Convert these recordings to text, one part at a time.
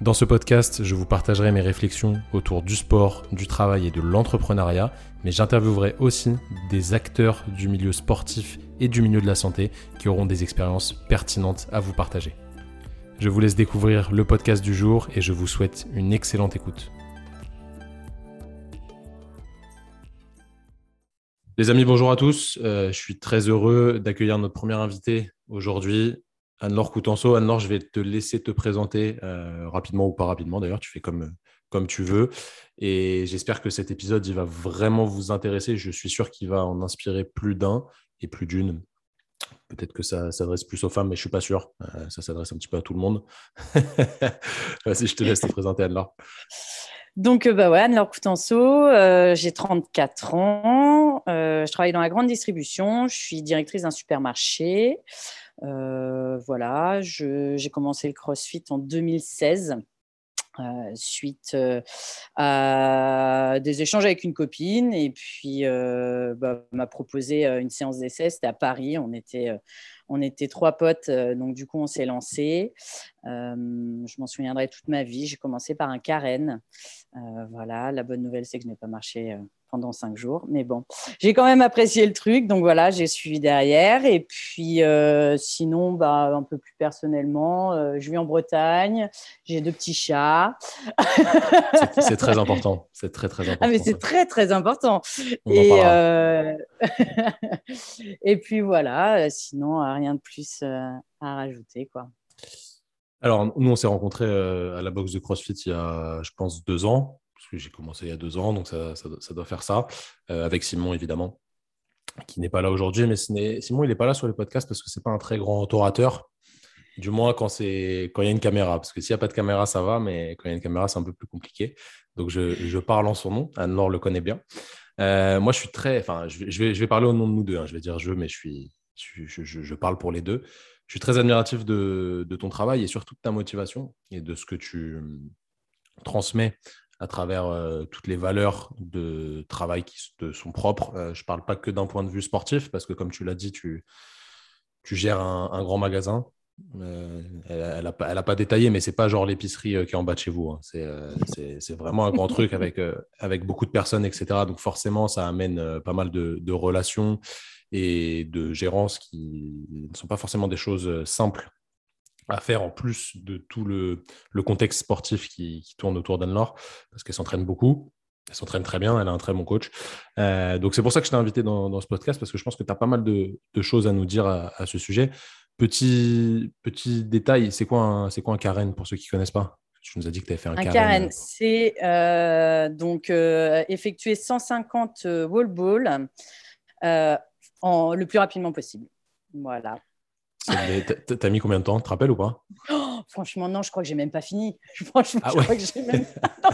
Dans ce podcast, je vous partagerai mes réflexions autour du sport, du travail et de l'entrepreneuriat, mais j'interviewerai aussi des acteurs du milieu sportif et du milieu de la santé qui auront des expériences pertinentes à vous partager. Je vous laisse découvrir le podcast du jour et je vous souhaite une excellente écoute. Les amis, bonjour à tous. Euh, je suis très heureux d'accueillir notre premier invité aujourd'hui, Anne-Laure Coutenceau. Anne-Laure, je vais te laisser te présenter euh, rapidement ou pas rapidement. D'ailleurs, tu fais comme, comme tu veux. Et j'espère que cet épisode, il va vraiment vous intéresser. Je suis sûr qu'il va en inspirer plus d'un et plus d'une. Peut-être que ça s'adresse plus aux femmes, mais je ne suis pas sûr. Euh, ça s'adresse un petit peu à tout le monde. Vas-y, je te laisse te présenter, Anne-Laure. Donc, euh, bah ouais, Anne-Laure j'ai 34 ans. je travaille dans la grande distribution. Je suis directrice d'un supermarché. Euh, voilà, j'ai commencé le CrossFit en 2016. Euh, suite euh, à des échanges avec une copine et puis bah, m'a proposé une séance d'essai. C'était à Paris. On était, on était trois potes, donc du coup on s'est lancé. je m'en souviendrai toute ma vie. J'ai commencé par un carène. voilà, la bonne nouvelle c'est que je n'ai pas marché pendant cinq jours. Mais bon, j'ai quand même apprécié le truc. Donc voilà, j'ai suivi derrière. Et puis euh, sinon, bah, un peu plus personnellement, euh, je vis en Bretagne. J'ai deux petits chats. c'est très important. C'est très, très important. Ah, mais c'est très, très important. Et, euh, et puis voilà, sinon, rien de plus à rajouter. quoi. Alors, nous, on s'est rencontrés à la boxe de CrossFit il y a, je pense, deux ans j'ai commencé il y a deux ans, donc ça, doit faire ça, euh, avec Simon évidemment, qui n'est pas là aujourd'hui, mais Simon il n'est pas là sur les podcasts parce que c'est pas un très grand orateur, du moins quand c'est quand il y a une caméra, parce que s'il n'y a pas de caméra ça va, mais quand il y a une caméra c'est un peu plus compliqué. Donc je, parle en son nom, Anne-Laure le connaît bien. Euh, moi je suis très, enfin je vais, je vais, parler au nom de nous deux, hein. je vais dire je, mais je suis, je, parle pour les deux. Je suis très admiratif de, ton travail et surtout de ta motivation et de ce que tu transmets à travers euh, toutes les valeurs de travail qui te sont propres. Euh, je ne parle pas que d'un point de vue sportif, parce que comme tu l'as dit, tu, gères un, grand magasin. Euh, elle n'a pas, détaillé, mais ce n'est pas genre l'épicerie qui est en bas de chez vous. Hein. C'est vraiment un grand truc avec, beaucoup de personnes, etc. Donc forcément, ça amène pas mal de relations et de gérance qui ne sont pas forcément des choses simples à faire en plus de tout le, contexte sportif qui, tourne autour d'Anne-Laure, parce qu'elle s'entraîne beaucoup. Elle s'entraîne très bien, elle a un très bon coach. Euh, donc c'est pour ça que je t'ai invité dans, ce podcast, parce que je pense que tu as pas mal de, choses à nous dire à, ce sujet. Petit, petit détail, c'est quoi, un, quoi un carène pour ceux qui ne connaissent pas? Tu nous as dit que tu avais fait un, un carène. c'est euh, donc euh, effectuer 150 wall balls en, le plus rapidement possible. Voilà. T'as mis combien de temps? Tu te rappelles ou pas? Oh, Franchement, non, je crois que j'ai même pas fini. Franchement, ah je, crois que j'ai même...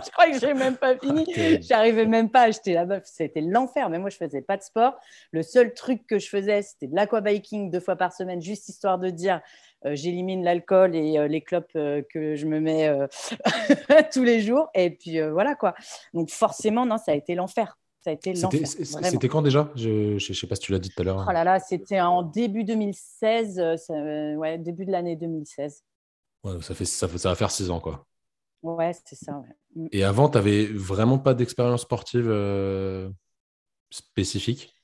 je crois que j'ai même pas fini. J'arrivais même pas à acheter la meuf. C'était l'enfer. Mais moi, je faisais pas de sport. Le seul truc que je faisais, c'était de l'aquabiking deux fois par semaine, juste histoire de dire euh, j'élimine l'alcool et euh, les clopes euh, que je me mets tous les jours. Et puis voilà quoi. Donc forcément, non, ça a été l'enfer. Ça a été C'était quand déjà? Je ne sais pas si tu l'as dit tout à l'heure. Oh là là, c'était en début 2016, euh, euh, ouais, début de l'année 2016. Ouais, ça, fait, ça, ça va faire six ans, quoi. Ouais, c'est ça. Mm. Et avant, tu n'avais vraiment pas d'expérience sportive euh, spécifique?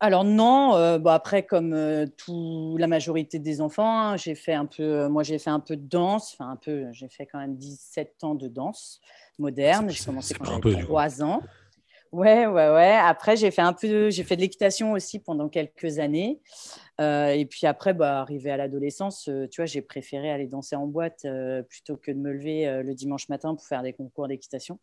Alors non, bah, après comme tout, la majorité des enfants, hein, j'ai fait un peu, moi j'ai fait un peu de danse, enfin un peu, j'ai fait quand même 17 ans de danse moderne. J'ai commencé quand j'avais 3 ans. Ouais, ouais, ouais. Après, j'ai fait un peu, j'ai fait de l'équitation aussi pendant quelques années. Euh, et puis après, bah, arrivé à l'adolescence, euh, tu vois, j'ai préféré aller danser en boîte euh, plutôt que de me lever le dimanche matin pour faire des concours d'équitation.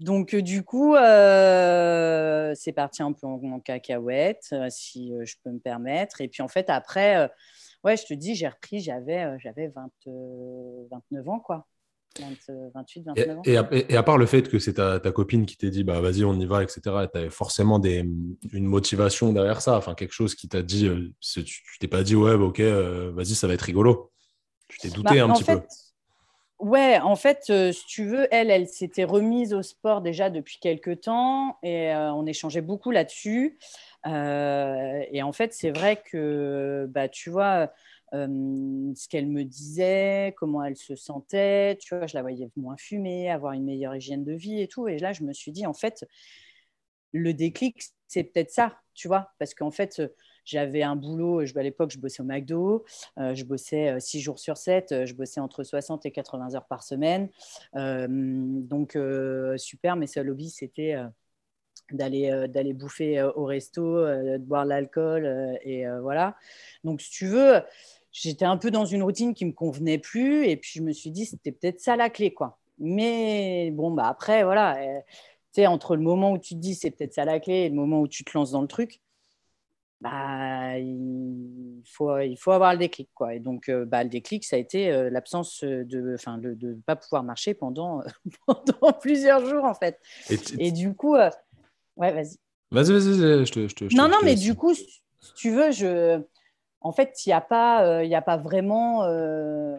Donc, du coup, c'est parti un peu en, cacahuète, si je peux me permettre. Et puis, en fait, après, ouais, je te dis, j'ai repris, j'avais, j'avais 29 ans, quoi. 28, 29 ans. Et, à, part le fait que c'est ta, copine qui t'a dit bah vas-y on y va etc. Tu avais forcément des, une motivation derrière ça, enfin quelque chose qui t'a dit, euh, tu, t'es pas dit ouais bah, ok euh, vas-y ça va être rigolo. Tu t'es douté bah, un petit peu. Ouais, en fait, euh, si tu veux, elle, elle s'était remise au sport déjà depuis quelques temps et on échangeait beaucoup là-dessus. et en fait, c'est vrai que, bah, tu vois, ce qu'elle me disait, comment elle se sentait. Tu vois, je la voyais moins fumer, avoir une meilleure hygiène de vie et tout. Et là, je me suis dit, en fait, le déclic, c'est peut-être ça, tu vois, parce qu'en fait, j'avais un boulot, à l'époque, je bossais au McDo, euh, je bossais 6 euh, jours sur 7, euh, je bossais entre 60 et 80 heures par semaine. donc, super, mes seuls hobbies, c'était d'aller bouffer au resto, de boire l'alcool, et voilà. Donc, si tu veux, j'étais un peu dans une routine qui me convenait plus et puis je me suis dit c'était peut-être ça la clé quoi. Mais bon bah après voilà, euh, tu sais entre le moment où tu te dis c'est peut-être ça la clé et le moment où tu te lances dans le truc, bah il faut il faut avoir le déclic quoi. Et donc euh, bah, le déclic ça a été euh, l'absence de enfin de ne pas pouvoir marcher pendant pendant plusieurs jours en fait. Et, du coup ouais vas-y. Vas-y vas-y je te, je te Non non mais du coup si tu veux je en fait, il n'y a, pas, euh, a pas vraiment, euh,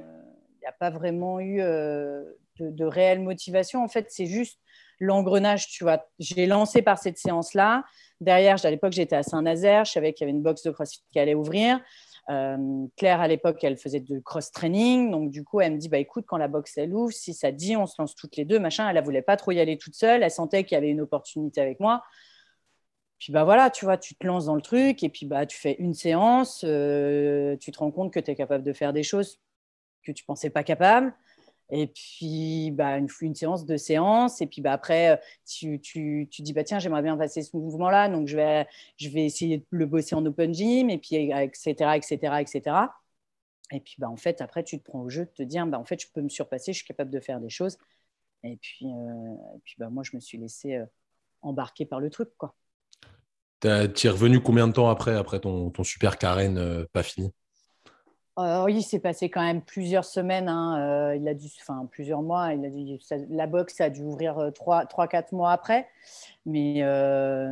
a pas vraiment eu euh, de, réelle motivation. En fait, c'est juste l'engrenage, tu vois. J'ai lancé par cette séance-là. Derrière, à l'époque, j'étais à Saint-Nazaire. Je savais qu'il y avait une box de CrossFit qui allait ouvrir. Claire, à l'époque, elle faisait de cross-training. Donc, du coup, elle me dit, bah, écoute, quand la box, elle ouvre, si ça dit, on se lance toutes les deux, machin. Elle ne voulait pas trop y aller toute seule. Elle sentait qu'il y avait une opportunité avec moi. Puis bah voilà, tu vois, tu te lances dans le truc et puis bah tu fais une séance, euh, tu te rends compte que tu es capable de faire des choses que tu pensais pas capable. Et puis bah une, une séance, deux séances, et puis bah après tu, tu, tu dis bah tiens j'aimerais bien passer ce mouvement-là, donc je vais je vais essayer de le bosser en open gym et puis etc etc etc. Et puis bah en fait après tu te prends au jeu de te dire bah en fait je peux me surpasser, je suis capable de faire des choses. Et puis euh, et puis bah moi je me suis laissé euh, embarquer par le truc quoi. Tu es revenu combien de temps après, après ton, super carène euh, pas fini? Euh, Oui, il s'est passé quand même plusieurs semaines. Hein. Euh, il a dû, enfin plusieurs mois. La boxe a dû ouvrir 3-4 mois après. Mais,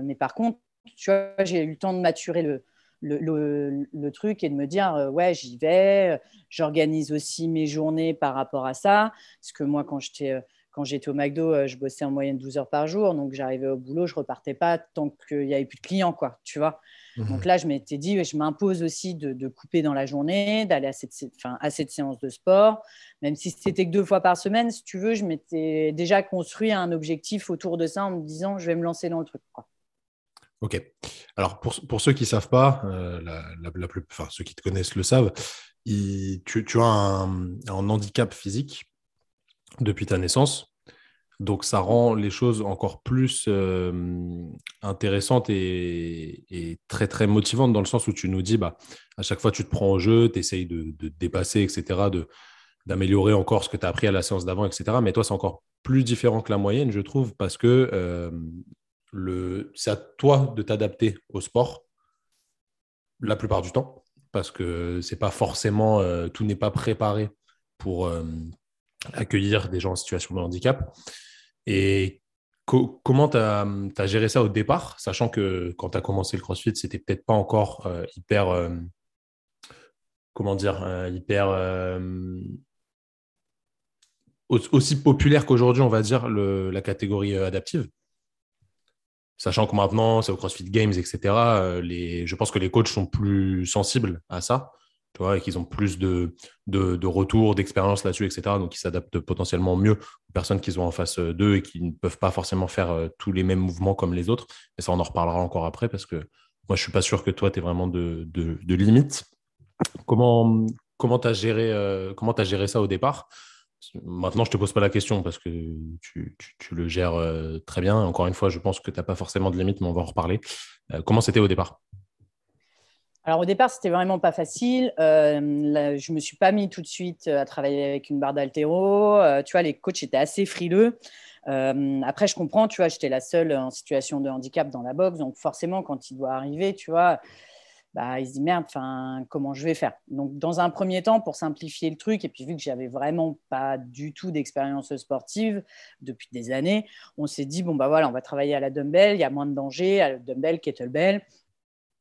mais par contre, tu vois, j'ai eu le temps de maturer le, le, le, truc et de me dire ouais j'y vais j'organise aussi mes journées par rapport à ça parce que moi quand j'étais quand j'étais au McDo, euh, je bossais en moyenne 12 heures par jour. Donc, j'arrivais au boulot, je repartais pas tant qu'il n'y avait plus de clients, quoi, tu vois. Mhm. Donc là, je m'étais dit, je m'impose aussi de, couper dans la journée, d'aller à cette, à cette séance de sport. Même si c'était que deux fois par semaine, si tu veux, je m'étais déjà construit un objectif autour de ça en me disant, je vais me lancer dans le truc. Quoi. Ok. Alors, pour, pour ceux qui ne savent pas, euh, la, la, plus, enfin, ceux qui te connaissent le savent, tu, tu, as un, un handicap physique depuis ta naissance. Donc ça rend les choses encore plus euh, intéressantes et, très très motivantes dans le sens où tu nous dis, bah, à chaque fois tu te prends au jeu, tu essayes de, dépasser, etc., d'améliorer encore ce que tu as appris à la séance d'avant, etc. Mais toi, c'est encore plus différent que la moyenne, je trouve, parce que euh, c'est à toi de t'adapter au sport la plupart du temps, parce que c'est pas forcément, euh, tout n'est pas préparé pour, accueillir des gens en situation de handicap. Et comment tu as, géré ça au départ, sachant que quand tu as commencé le CrossFit, c'était peut-être pas encore euh, hyper. Euh, comment dire euh, Hyper. aussi populaire qu'aujourd'hui, on va dire, la catégorie adaptive. Sachant que maintenant, c'est au CrossFit Games, etc. Les, je pense que les coachs sont plus sensibles à ça et qu'ils ont plus de, de, retours, d'expérience là-dessus, etc. Donc, ils s'adaptent potentiellement mieux aux personnes qu'ils ont en face d'eux et qui ne peuvent pas forcément faire euh, tous les mêmes mouvements comme les autres. Mais ça, on en reparlera encore après parce que moi, je suis pas sûr que toi, tu es vraiment de, de, limite. Comment comment tu as, géré, euh, comment géré ça au départ? Maintenant, je ne te pose pas la question parce que tu, tu, le gères euh, très bien. Encore une fois, je pense que tu n'as pas forcément de limite, mais on va en reparler. comment c'était au départ? Alors au départ, c'était vraiment pas facile. Euh, je me suis pas mis tout de suite euh, à travailler avec une barre d'altéro. Euh, tu vois, les coachs étaient assez frileux. Euh, après, je comprends, tu vois, j'étais la seule en situation de handicap dans la boxe, donc forcément, quand il doit arriver, tu vois, bah, il se dit merde, comment je vais faire? Donc, dans un premier temps, pour simplifier le truc, et puis vu que j'avais vraiment pas du tout d'expérience sportive depuis des années, on s'est dit bon, bah voilà, on va travailler à la dumbbell, il y a moins de danger, à la dumbbell, kettlebell,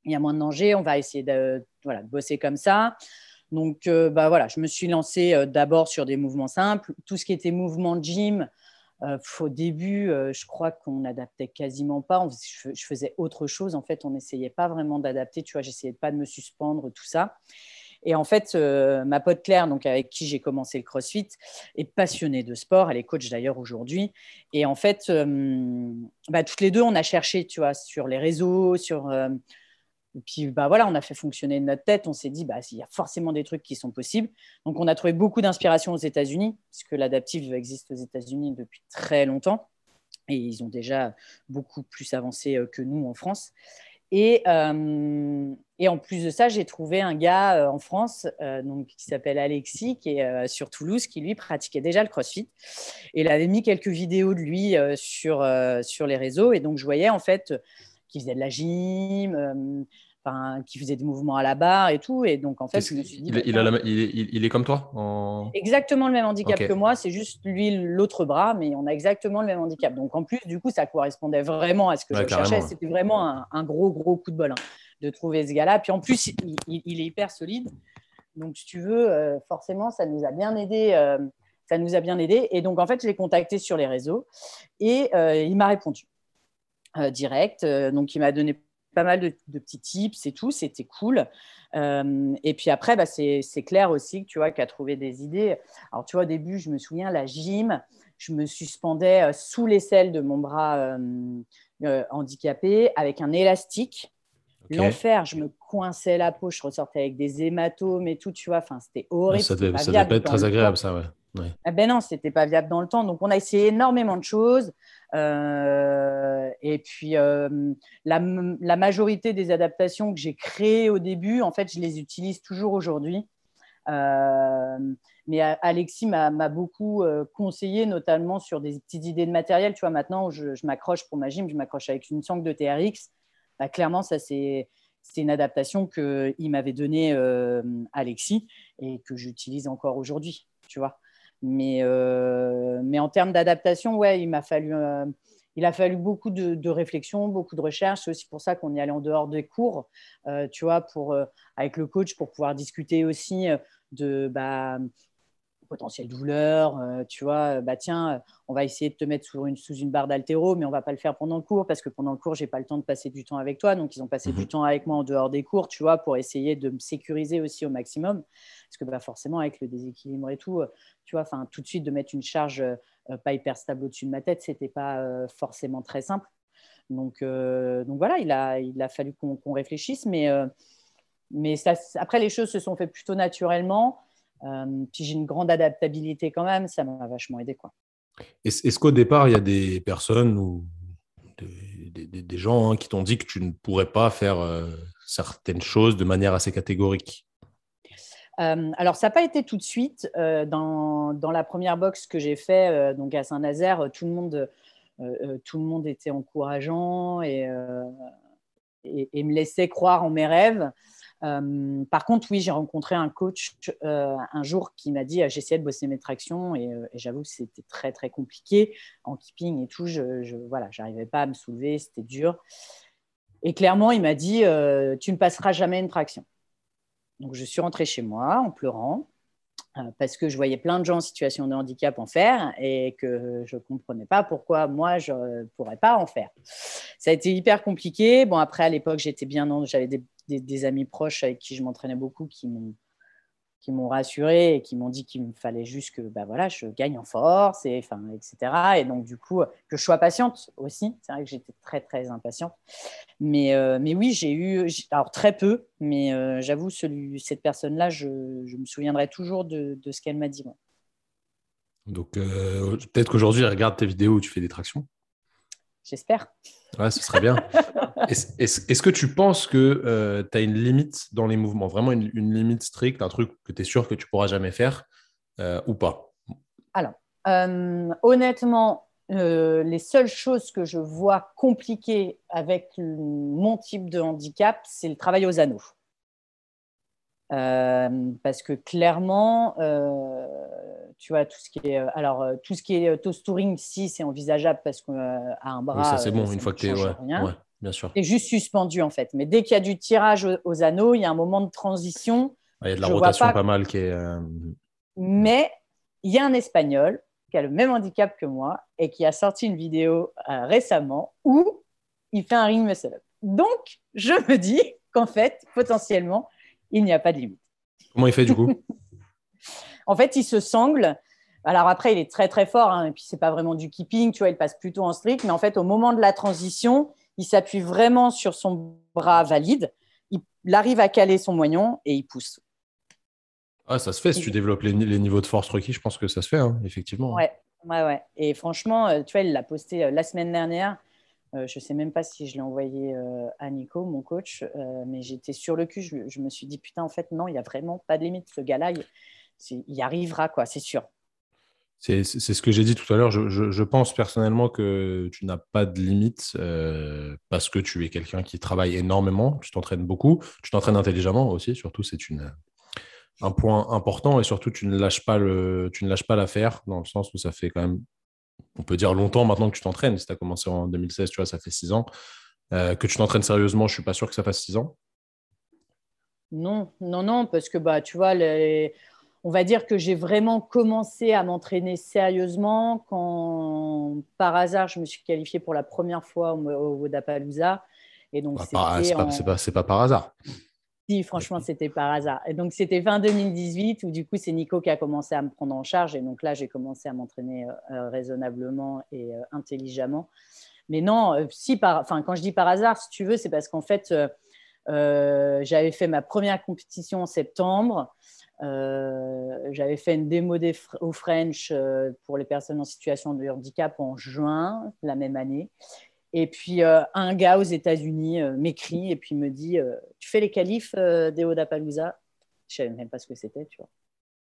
il y a moins de danger, on va essayer de, voilà, de bosser comme ça. Donc, euh, bah voilà, je me suis lancée euh, d'abord sur des mouvements simples. Tout ce qui était mouvement gym, euh, au début, je crois qu'on n'adaptait quasiment pas. je, faisais autre chose. En fait, on n'essayait pas vraiment d'adapter. Tu vois, j'essayais pas de me suspendre, tout ça. Et en fait, ma pote Claire, donc avec qui j'ai commencé le CrossFit, est passionnée de sport. Elle est coach d'ailleurs aujourd'hui. Et en fait, bah, toutes les deux, on a cherché, tu vois, sur les réseaux, sur et puis, bah voilà, on a fait fonctionner notre tête. On s'est dit, bah, il y a forcément des trucs qui sont possibles. Donc, on a trouvé beaucoup d'inspiration aux États-Unis, puisque l'adaptive existe aux États-Unis depuis très longtemps. Et ils ont déjà beaucoup plus avancé euh, que nous en France. Et, euh, et en plus de ça, j'ai trouvé un gars euh, en France donc, qui s'appelle Alexis, qui est sur Toulouse, qui lui pratiquait déjà le crossfit. Et il avait mis quelques vidéos de lui sur, sur les réseaux. Et donc, je voyais en fait qui faisait de la gym, euh, enfin, qui faisait des mouvements à la barre et tout. Et donc, en fait, je me suis dit. Il, bah, il, est comme toi Exactement le même handicap que moi. C'est juste lui l'autre bras, mais on a exactement le même handicap. Donc, en plus, du coup, ça correspondait vraiment à ce que je cherchais. C'était vraiment un, gros, gros coup de bol hein, de trouver ce gars-là. Puis en plus, il, est hyper solide. Donc, si tu veux, euh, forcément, ça nous a bien aidé. Euh, ça nous a bien aidé. Et donc, en fait, je l'ai contacté sur les réseaux et il m'a répondu. Euh, direct. Euh, donc, il m'a donné pas mal de, petits tips et tout, c'était cool. Euh, et puis après, bah, c'est clair aussi, tu vois, a trouvé des idées. Alors, tu vois, au début, je me souviens, la gym, je me suspendais sous l'aisselle de mon bras handicapé avec un élastique. L'enfer, je me coinçais la peau, je ressortais avec des hématomes et tout, tu vois, enfin, c'était horrible. Ça devait, ça devait pas être très agréable, ça, ouais. Ah ben non, c'était pas viable dans le temps. Donc, on a essayé énormément de choses. Euh, et puis, euh, la, majorité des adaptations que j'ai créées au début, en fait, je les utilise toujours aujourd'hui. Euh, mais Alexis m'a beaucoup conseillé, notamment sur des petites idées de matériel. Tu vois, maintenant, je, m'accroche pour ma gym, je m'accroche avec une sangle de TRX. Bah, clairement, ça, c'est une adaptation qu'il m'avait donnée Alexis et que j'utilise encore aujourd'hui. Tu vois mais, euh, mais en termes d'adaptation, ouais, il m'a fallu, euh, il a fallu beaucoup de, réflexion, beaucoup de recherche. C'est aussi pour ça qu'on est allé en dehors des cours, euh, tu vois, pour, avec le coach pour pouvoir discuter aussi de bah, potentielle douleur, euh, tu vois, euh, bah tiens, euh, on va essayer de te mettre sous une, sous une barre d'altéro, mais on va pas le faire pendant le cours parce que pendant le cours, j'ai pas le temps de passer du temps avec toi. Donc, ils ont passé du mhm. temps avec moi en dehors des cours, tu vois, pour essayer de me sécuriser aussi au maximum. Parce que bah, forcément, avec le déséquilibre et tout, tu vois, enfin, tout de suite, de mettre une charge pas hyper stable au-dessus de ma tête, c'était pas forcément très simple. Donc, donc voilà, il a, il a fallu qu'on réfléchisse, mais, mais ça, après, les choses se sont faites plutôt naturellement. Euh, puis j'ai une grande adaptabilité quand même, ça m'a vachement aidé. Quoi. Est-ce qu'au départ, il y a des personnes ou des, gens hein, qui t'ont dit que tu ne pourrais pas faire euh, certaines choses de manière assez catégorique? Euh, alors, ça n'a pas été tout de suite. dans, dans, la première box que j'ai fait donc à Saint-Nazaire, tout, le monde, tout le monde était encourageant et, et, et, me laissait croire en mes rêves. Euh, par contre, oui, j'ai rencontré un coach euh, un jour qui m'a dit j'essayais de bosser mes tractions et, euh, j'avoue que c'était très très compliqué en keeping et tout. Je, je voilà, j'arrivais pas à me soulever, c'était dur. Et clairement, il m'a dit tu ne passeras jamais une traction. Donc, je suis rentrée chez moi en pleurant parce que je voyais plein de gens en situation de handicap en faire et que je ne comprenais pas pourquoi moi, je ne pourrais pas en faire. Ça a été hyper compliqué. Bon, après, à l'époque, j'étais bien, j'avais des des, amis proches avec qui je m'entraînais beaucoup qui m'ont qui m'ont rassuré et qui m'ont dit qu'il me fallait juste que bah voilà, je gagne en force, et, enfin, etc. Et donc, du coup, que je sois patiente aussi. C'est vrai que j'étais très, très impatiente. Mais, euh, mais oui, j'ai eu, alors très peu, mais euh, j'avoue, cette personne-là, je, je, me souviendrai toujours de, de ce qu'elle m'a dit. Donc, euh, peut-être qu'aujourd'hui, elle regarde tes vidéos où tu fais des tractions. J'espère. Ouais, ce serait bien. Est-ce que tu penses que euh, tu as une limite dans les mouvements, vraiment une, limite stricte, un truc que tu es sûr que tu pourras jamais faire euh, ou pas? Alors, euh, honnêtement, les seules choses que je vois compliquées avec mon type de handicap, c'est le travail aux anneaux. Parce que clairement, tu vois, tout ce qui est, alors, tout ce qui est toast touring, si c'est envisageable parce qu'à un bras. ça, c'est bon, une fois que tu es. Ouais, bien sûr. Tu juste suspendu, en fait. Mais dès qu'il y a du tirage aux, anneaux, il y a un moment de transition. Il y a de la rotation pas... mal qui est. Mais il y a un Espagnol qui a le même handicap que moi et qui a sorti une vidéo récemment où il fait un ring muscle-up. Donc, je me dis qu'en fait, potentiellement, il n'y a pas de limite. Comment il fait du coup? En fait, il se sangle. Alors après, il est très très fort, hein, et puis c'est pas vraiment du keeping, tu vois, il passe plutôt en strict, mais en fait, au moment de la transition, il s'appuie vraiment sur son bras valide, il, arrive à caler son moignon et il pousse. Ah, ça se fait, si tu développes les, niveaux de force requis, je pense que ça se fait, hein, effectivement. Ouais, ouais, ouais. Et franchement, euh, tu vois, il l'a posté euh, la semaine dernière. Euh, je ne sais même pas si je l'ai envoyé euh, à Nico, mon coach, euh, mais j'étais sur le cul. Je, me suis dit, putain, en fait, non, il n'y a vraiment pas de limite. Ce gars-là, il, y arrivera, quoi, c'est sûr. C'est ce que j'ai dit tout à l'heure. Je, pense personnellement que tu n'as pas de limite parce que tu es quelqu'un qui travaille énormément, tu t'entraînes beaucoup, tu t'entraînes intelligemment aussi, surtout, c'est un point important et surtout, tu ne lâches pas l'affaire dans le sens où ça fait quand même on peut dire longtemps maintenant que tu t'entraînes. Si tu as commencé en 2016, tu vois, ça fait six ans. Euh, que tu t'entraînes sérieusement, je ne suis pas sûr que ça fasse six ans. Non, non, non, parce que bah, tu vois, on va dire que j'ai vraiment commencé à m'entraîner sérieusement quand, par hasard, je me suis qualifiée pour la première fois au, au Et donc, bah, c'est pas, pas, par hasard franchement, c'était par hasard. Et donc, c'était fin 2018 où du coup, c'est Nico qui a commencé à me prendre en charge. Et donc là, j'ai commencé à m'entraîner euh, euh, raisonnablement et euh, intelligemment. Mais non, si par, enfin, quand je dis par hasard, si tu veux, c'est parce qu'en fait, j'avais fait ma première compétition en septembre. j'avais fait une démo au French pour les personnes en situation de handicap en juin la même année. Et puis, euh, un gars aux États-Unis euh, m'écrit et puis me dit euh, Tu fais les qualifs des Odapalooza Je ne savais même pas ce que c'était, tu vois.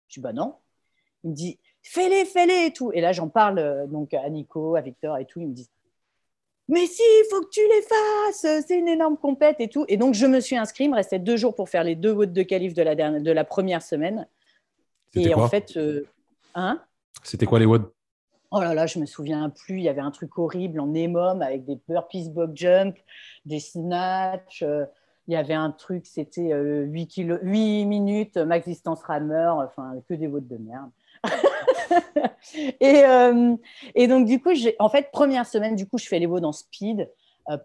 Je dis Bah non. Il me dit Fais-les, fais-les et tout. Et là, j'en parle donc à Nico, à Victor et tout. Ils me disent Mais si, il faut que tu les fasses C'est une énorme compète et tout. Et donc, je me suis inscrit. Il me restait deux jours pour faire les deux votes de qualif de la, dernière, de la première semaine. Et en fait, hein? C'était quoi les WOD Oh là là, je me souviens plus. Il y avait un truc horrible en EMOM avec des burpees box jump, des snatch. Euh, il y avait un truc, c'était 8, euh, kilo, 8 minutes, max distance rameur, enfin, que des votes de merde. et, euh, et, donc, du coup, en fait, première semaine, du coup, je fais les votes en speed.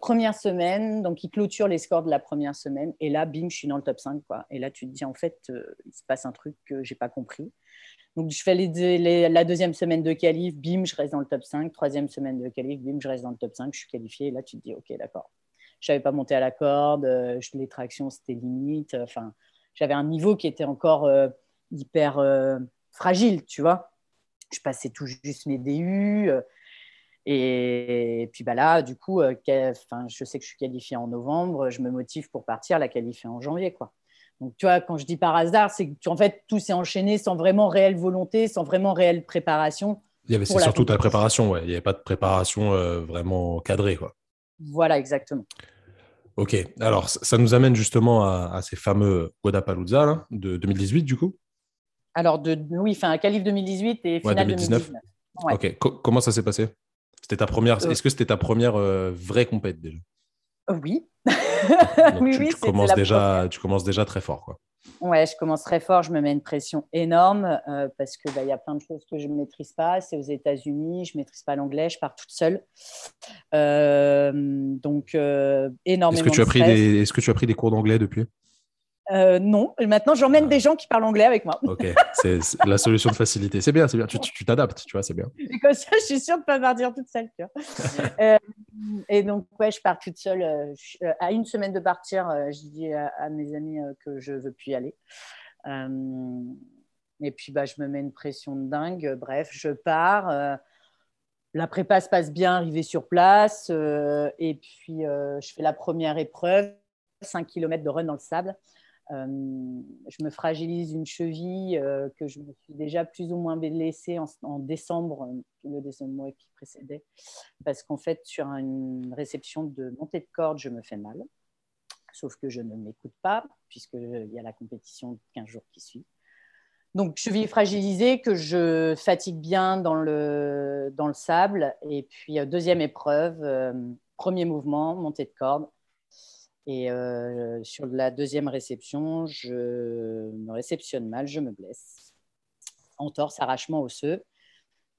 première semaine, donc il clôture les scores de la première semaine. Et là, bim, je suis dans le top 5. Quoi. Et là, tu te dis, en fait, il se passe un truc que je n'ai pas compris. Donc, je fais la deuxième semaine de qualif, bim, je reste dans le top 5. Troisième semaine de qualif, bim, je reste dans le top 5. Je suis qualifié. Et là, tu te dis, OK, d'accord. Je n'avais pas monté à la corde. Euh, les tractions, c'était limite. Enfin, j'avais un niveau qui était encore euh, hyper euh, fragile, tu vois. Je passais tout juste mes DU. et, puis bah là, du coup, je sais que je suis qualifié en novembre. Je me motive pour partir, la qualifier en janvier, quoi. Donc, tu vois, quand je dis par hasard, c'est que en fait, tout s'est enchaîné sans vraiment réelle volonté, sans vraiment réelle préparation. Il y avait surtout ta préparation, ouais. Il n'y avait pas de préparation euh, vraiment cadrée, quoi. Voilà, exactement. Ok, alors ça nous amène justement à, ces fameux Guadalajara de 2018, du coup? Alors, de, oui, enfin, Calif 2018 et finale 2019. Ok, comment ça s'est passé? C'était ta première. Euh. Est-ce que c'était ta première euh, vraie compète déjà? Oui. oui, tu, commences déjà, tu commences déjà très fort. Quoi. Ouais, je commence très fort. Je me mets une pression énorme euh, parce qu'il bah, y a plein de choses que je ne maîtrise pas. C'est aux États-Unis, je ne maîtrise pas l'anglais, je pars toute seule. Euh, donc, euh, énormément est-ce que, tu as pris des, est-ce que tu as pris des cours d'anglais depuis? Euh, non, maintenant j'emmène ah. des gens qui parlent anglais avec moi. Ok, c'est la solution de facilité. C'est bien, c'est bien. Tu t'adaptes, tu, vois, c'est bien. Et comme ça, je suis sûre de ne pas partir toute seule. euh, et donc, ouais, je pars toute seule. Euh, à une semaine de partir, je dis à, mes amis que je ne veux plus y aller. et puis, bah, je me mets une pression de dingue. Bref, je pars. la prépa se passe bien, arrivé sur place. et puis, je fais la première épreuve, 5 km de run dans le sable. Euh, je me fragilise une cheville euh, que je me suis déjà plus ou moins blessée en, décembre, euh, le décembre mois qui précédait, parce qu'en fait, sur une réception de montée de corde, je me fais mal. Sauf que je ne m'écoute pas, puisqu'il y a la compétition de 15 jours qui suit. Donc, cheville fragilisée, que je fatigue bien dans le, sable. Et puis, deuxième épreuve, premier mouvement, montée de corde. Et euh, sur la deuxième réception, je me réceptionne mal, je me blesse. Entorse, arrachement osseux.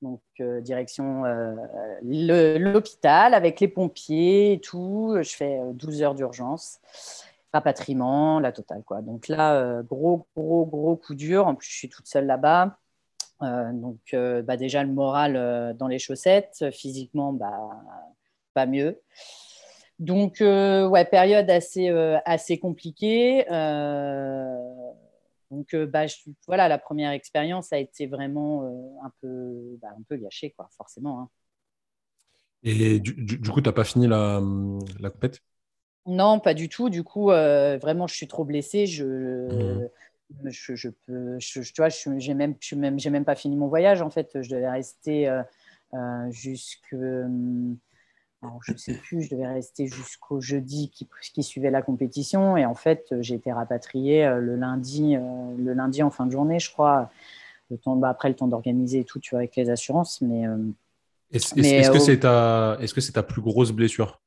Donc, direction l'hôpital avec les pompiers et tout. Je fais 12 heures d'urgence rapatriement, la totale. Quoi. Donc là, euh, gros, gros, gros coup dur. En plus, je suis toute seule là-bas. Euh, donc, euh, bah, déjà, le moral dans les chaussettes, physiquement, bah, pas mieux. Donc, ouais, période assez, assez compliquée. donc, bah, voilà, la première expérience a été vraiment un, peu, bah, un peu gâchée, quoi, forcément. Hein. Et du, du, coup, tu n'as pas fini la, la compète? Non, pas du tout. Du coup, euh, vraiment, je suis trop blessée. Je, mmh. je, peux, tu vois, j'ai même, même, même pas fini mon voyage. En fait, je devais rester euh, euh, jusque, alors, je sais plus, je devais rester jusqu'au jeudi qui, qui, suivait la compétition. Et en fait, j'ai été rapatriée le lundi, le lundi en fin de journée, je crois. Le temps, bah, après le temps d'organiser tout, tu vois, avec les assurances. Mais est-ce, est-ce que c'est ta, est-ce que c'est ta plus grosse blessure?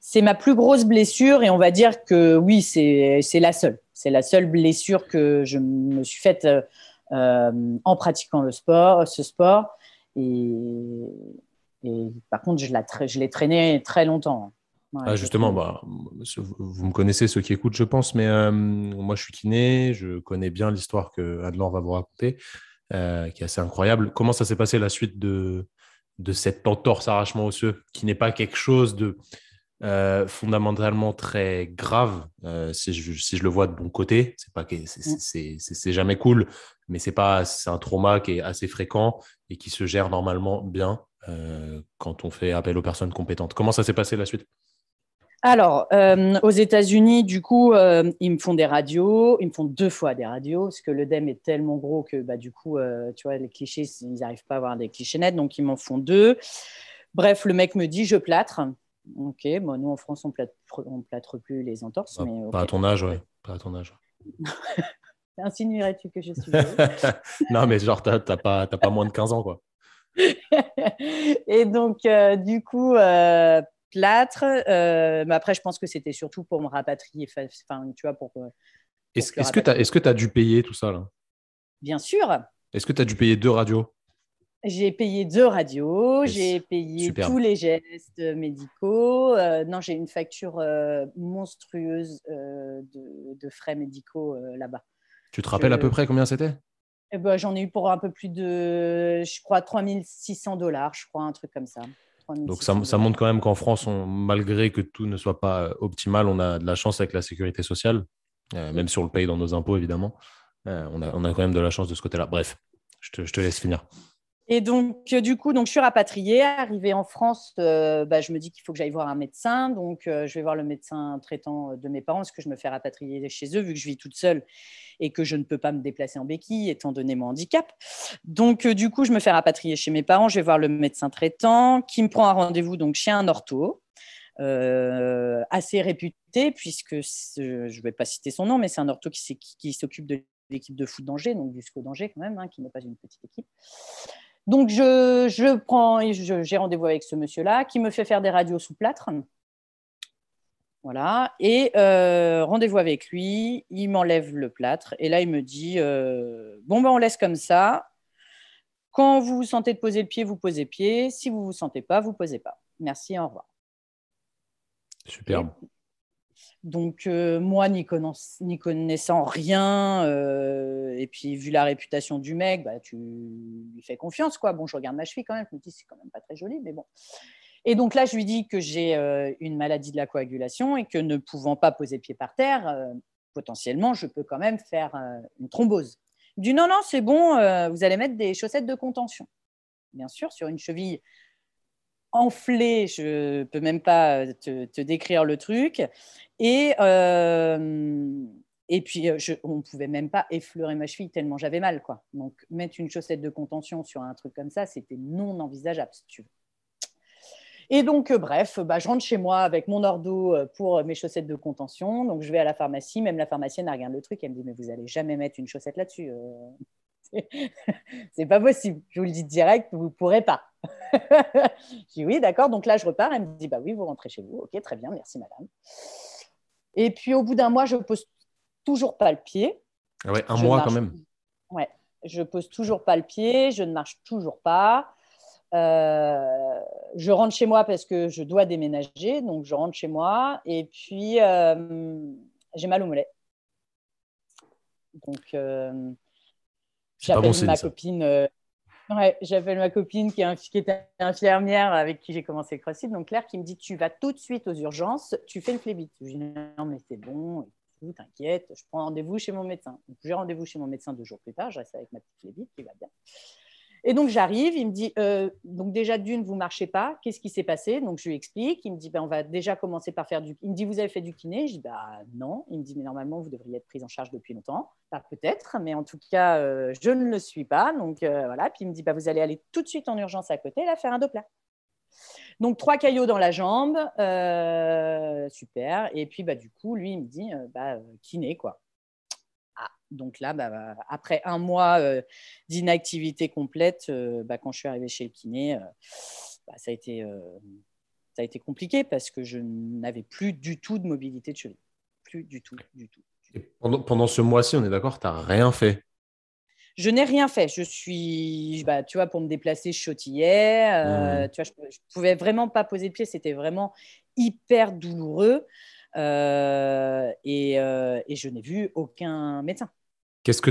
C'est ma plus grosse blessure et on va dire que oui, c'est la seule. C'est la seule blessure que je me suis faite euh, en pratiquant le sport, ce sport. Et, par contre, je l'ai traîné très longtemps. ah, justement, bah, vous me connaissez, ceux qui écoutent, je pense, mais euh, moi, je suis kiné, je connais bien l'histoire que Adlor va vous raconter, euh, qui est assez incroyable. Comment ça s'est passé la suite de, de cette entorse arrachement osseux, qui n'est pas quelque chose de euh, fondamentalement très grave si, je, si, je, le vois de bon côté. C'est pas c'est jamais cool, mais c'est pas c'est un trauma qui est assez fréquent et qui se gère normalement bien quand on fait appel aux personnes compétentes. Comment ça s'est passé la suite? Alors, aux États-Unis, du coup, ils me font des radios. Ils me font deux fois des radios parce que l'œdème est tellement gros que, bah, du coup, tu vois, les clichés, ils n'arrivent pas à avoir des clichés nets, donc ils m'en font deux. Bref, le mec me dit, je plâtre. Ok, bon, nous en France, on plâtre, plâtre plus les entorses. Pas, mais, pas à ton âge, ouais. Pas à ton âge. Insinuerais-tu que je suis Non, mais genre, t'as pas, pas moins de 15 ans, quoi. Et donc, euh, du coup, euh, plâtre. Euh, mais après, je pense que c'était surtout pour me rapatrier. Enfin, tu vois, pour. Est-ce que tu as, est as, dû payer tout ça, là? Bien sûr. Est-ce que tu as dû payer deux radios? J'ai payé deux radios, j'ai payé tous les gestes médicaux. Non, j'ai une facture monstrueuse de, frais médicaux là-bas. Tu te rappelles à peu près combien c'était? Eh ben, J'en ai eu pour un peu plus de, je crois, 3600 dollars, je crois, un truc comme ça. Donc ça, ça, montre quand même qu'en France, malgré que tout ne soit pas optimal, on a de la chance avec la sécurité sociale, même si on le paye dans nos impôts, évidemment. on, a, on, a, quand même de la chance de ce côté-là. Bref, je te, je te laisse finir. Et donc, euh, du coup, donc, je suis rapatriée. Arrivée en France, euh, bah, je me dis qu'il faut que j'aille voir un médecin. Donc, euh, je vais voir le médecin traitant de mes parents parce que je me fais rapatrier chez eux vu que je vis toute seule et que je ne peux pas me déplacer en béquille étant donné mon handicap. Donc, du coup, je me fais rapatrier chez mes parents. Je vais voir le médecin traitant qui me prend un rendez-vous chez un ortho. assez réputé puisque je ne vais pas citer son nom, mais c'est un ortho qui, s'occupe de l'équipe de foot d'Angers, donc du SCO d'Angers quand même, hein, qui n'est pas une petite équipe. Donc, je, je prends, j'ai rendez-vous avec ce monsieur-là qui me fait faire des radios sous plâtre. Voilà. Et euh, rendez-vous avec lui, il m'enlève le plâtre. Et là, il me dit euh, Bon, ben, on laisse comme ça. Quand vous vous sentez de poser le pied, vous posez pied. Si vous ne vous sentez pas, vous ne posez pas. Merci, au revoir. Superbe. Donc, euh, moi, n'y connaissant, rien, euh, et puis vu la réputation du mec, bah, tu lui fais confiance. quoi. Bon, je regarde ma cheville quand même, je me dis, c'est quand même pas très joli, mais bon. Et donc là, je lui dis que j'ai euh, une maladie de la coagulation et que ne pouvant pas poser pied par terre, potentiellement, je peux quand même faire une thrombose. Il dit, non, non, c'est bon, vous allez mettre des chaussettes de contention. Bien sûr, sur une cheville enflée, je ne peux même pas te, décrire le truc. Et, euh, et puis, euh, on ne pouvait même pas effleurer ma cheville tellement j'avais mal. Quoi. Donc, mettre une chaussette de contention sur un truc comme ça, c'était non envisageable. Et donc, bref, bah, je rentre chez moi avec mon ordo pour mes chaussettes de contention. Donc, je vais à la pharmacie. Même la pharmacienne, regarde le truc. Elle me dit, mais vous allez jamais mettre une chaussette là-dessus. c'est pas possible. Je vous le dis direct, vous ne pourrez pas. je dis oui, d'accord. Donc là, je repars. Elle me dit bah oui, vous rentrez chez vous. Ok, très bien, merci madame. Et puis au bout d'un mois, je pose toujours pas le pied. Ah ouais, un mois quand même. Ouais, je pose toujours pas le pied, je ne marche toujours pas. Euh, je rentre chez moi parce que je dois déménager, donc je rentre chez moi et puis euh, j'ai mal au mollet. Donc euh, j'appelle ma copine. Ouais, j'appelle ma copine qui, est infirmière avec qui j'ai commencé le CrossFit. Donc Claire qui me dit tu vas tout de suite aux urgences, tu fais une phlébite. Je dis non mais c'est bon, t'inquiète, je prends rendez-vous chez mon médecin. j'ai rendez-vous chez mon médecin deux jours plus tard, je reste avec ma petite phlébite qui va bien. Et donc j'arrive, il me dit, euh, donc déjà d'une, vous marchez pas, qu'est-ce qui s'est passé? Donc je lui explique, il me dit, ben, on va déjà commencer par faire du... Il me dit, vous avez fait du kiné? Je dis, bah non. Il me dit, mais normalement, vous devriez être prise en charge depuis longtemps. Peut-être, mais en tout cas, euh, je ne le suis pas. Donc euh, voilà, puis il me dit, bah, vous allez aller tout de suite en urgence à côté, là, faire un Doppler. Donc trois caillots dans la jambe, super. Et puis bah, du coup, lui, il me dit, kiné, quoi. Donc là, bah, après un mois euh, d'inactivité complète, euh, bah, quand je suis arrivée chez le kiné, euh, bah, ça, a été, ça a été compliqué parce que je n'avais plus du tout de mobilité de cheville. Plus du tout, du tout. pendant, pendant, ce mois-ci, on est d'accord, tu n'as rien fait? Je n'ai rien fait. Je suis, tu vois, pour me déplacer, je. Mmh. Tu vois, je, ne pouvais vraiment pas poser le pied. C'était vraiment hyper douloureux. Et, et, je n'ai vu aucun médecin. Qu'est-ce que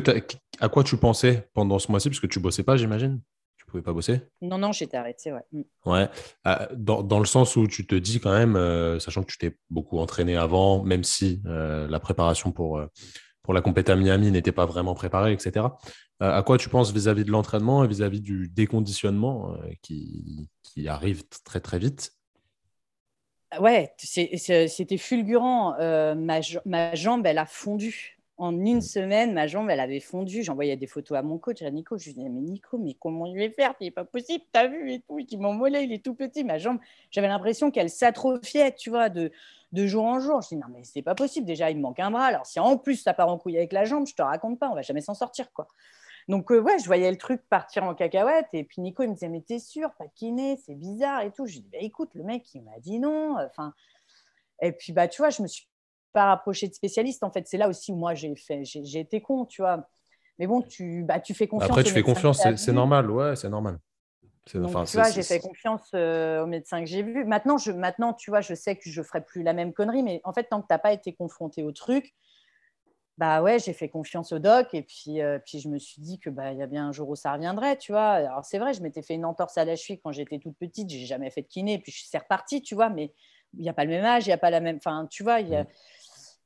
à quoi tu pensais pendant ce mois-ci? Parce que tu bossais pas, j'imagine Tu pouvais pas bosser? Non, non, j'étais arrêté, ouais. Mm. Ouais. Ah, dans, le sens où tu te dis quand même, euh, sachant que tu t'es beaucoup entraîné avant, même si euh, la préparation pour, euh, pour la compétition à Miami n'était pas vraiment préparée, etc. à quoi tu penses vis-à-vis de l'entraînement et vis-à-vis du déconditionnement qui, qui arrive très très vite? Ouais, c'était fulgurant. ma, ma jambe, elle a fondu en une semaine, ma jambe, elle avait fondu. J'envoyais des photos à mon coach, à Nico. Je lui disais, mais Nico, mais comment je vais faire? C'est pas possible, t'as vu et tout. Il mollet, il est tout petit. Ma jambe, j'avais l'impression qu'elle s'atrophiait, tu vois, de, de jour en jour. Je dis, non, mais c'est pas possible. Déjà, il me manque un bras. Alors, si en plus ça part en couille avec la jambe, je te raconte pas, on va jamais s'en sortir, quoi. Donc, euh, ouais, je voyais le truc partir en cacahuète. Et puis, Nico, il me disait, mais t'es sûr, pas de kiné, c'est bizarre et tout. Je lui dis, bah, écoute, le mec, il m'a dit non. Enfin, et puis, bah, tu vois, je me suis pas rapprocher de spécialistes. En fait, c'est là aussi où moi j'ai fait, j'ai été con, tu vois. Mais bon, tu, bah, tu fais confiance. Après, tu fais confiance, c'est normal, ouais, c'est normal. Donc, tu vois, j'ai fait confiance euh, au médecin que j'ai vu. Maintenant, je, maintenant, tu vois, je sais que je ferai plus la même connerie, mais en fait, tant que tu n'as pas été confronté au truc, bah ouais, j'ai fait confiance au doc et puis, euh, puis je me suis dit que bah il y a bien un jour où ça reviendrait, tu vois. Alors c'est vrai, je m'étais fait une entorse à la cheville quand j'étais toute petite, j'ai jamais fait de kiné, puis je suis tu vois, mais il n'y a pas le même âge, il n'y a pas la même, enfin, tu vois, il y a... Mmh.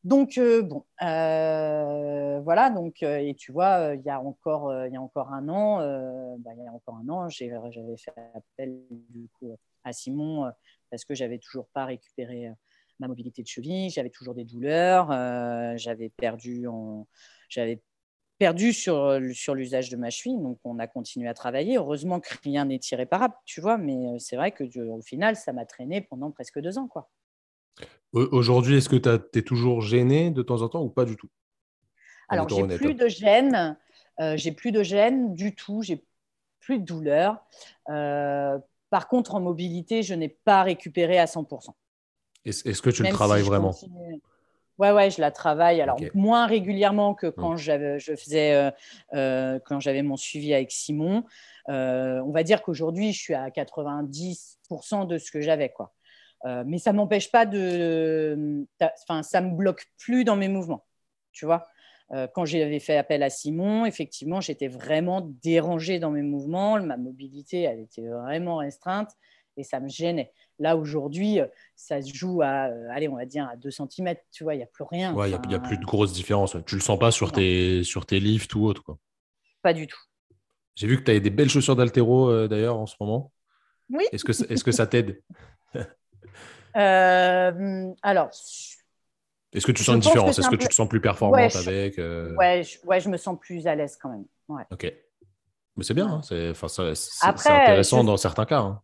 Donc, euh, bon, euh, voilà, donc, et tu vois, il y, a encore, il y a encore un an, bah, il y a encore un an, j'avais fait appel du coup, à Simon parce que j'avais toujours pas récupéré ma mobilité de cheville, j'avais toujours des douleurs, j'avais perdu, en, j'avais perdu sur, sur l'usage de ma cheville, donc on a continué à travailler. Heureusement que rien n'est irréparable, tu vois, mais c'est vrai que au final, ça m'a traîné pendant presque deux ans, quoi. Aujourd'hui, est-ce que tu es toujours gêné de temps en temps ou pas du tout? Alors, j'ai plus de gêne. Euh, j'ai plus de gêne du tout. J'ai plus de douleur. Euh, par contre, en mobilité, je n'ai pas récupéré à 100%. Est-ce que tu le travailles vraiment? Ouais, ouais, je la travaille. Alors moins régulièrement que quand mmh. j'avais, je faisais, euh, quand j'avais mon suivi avec Simon. on va dire qu'aujourd'hui, je suis à 90% de ce que j'avais, quoi. Euh, mais ça m'empêche pas de. Enfin, ça me bloque plus dans mes mouvements. Tu vois euh, Quand j'avais fait appel à Simon, effectivement, j'étais vraiment dérangée dans mes mouvements. Ma mobilité, elle était vraiment restreinte et ça me gênait. Là, aujourd'hui, ça se joue à, euh, allez, on va dire à 2 cm, tu vois, il n'y a plus rien. Il n'y a, plus de grosses différences. Tu ne le sens pas sur tes, sur tes lifts ou autre. Quoi. Pas du tout. J'ai vu que tu avais des belles chaussures d'altéro d'ailleurs en ce moment. Oui. Est-ce que, est -ce que ça t'aide euh, alors. Est-ce que tu sens une différence? Est-ce que tu te sens plus performante avec euh... ouais, je, ouais, je me sens plus à l'aise quand même. Ouais. Ok. Mais c'est bien, hein, c'est intéressant dans certains cas. Hein.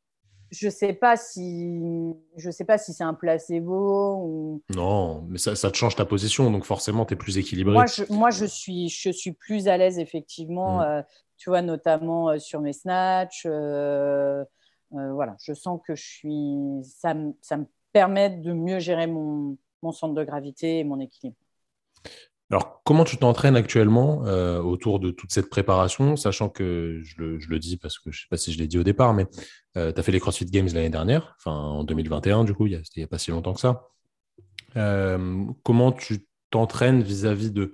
Je sais pas si je sais pas si c'est un placebo ou non mais ça, ça, te change ta position donc forcément tu es plus équilibré. Moi je, moi je suis je suis plus à l'aise effectivement mm. euh, tu vois notamment euh, sur mes snatchs euh, voilà. Je sens que je suis ça, ça me permet de mieux gérer mon, mon centre de gravité et mon équilibre alors, comment tu t'entraînes actuellement euh, autour de toute cette préparation, sachant que je le, dis parce que je ne sais pas si je l'ai dit au départ, mais euh, tu as fait les CrossFit Games l'année dernière, enfin en 2021 du coup, il n'y a, pas si longtemps que ça. Euh, comment tu t'entraînes vis-à-vis de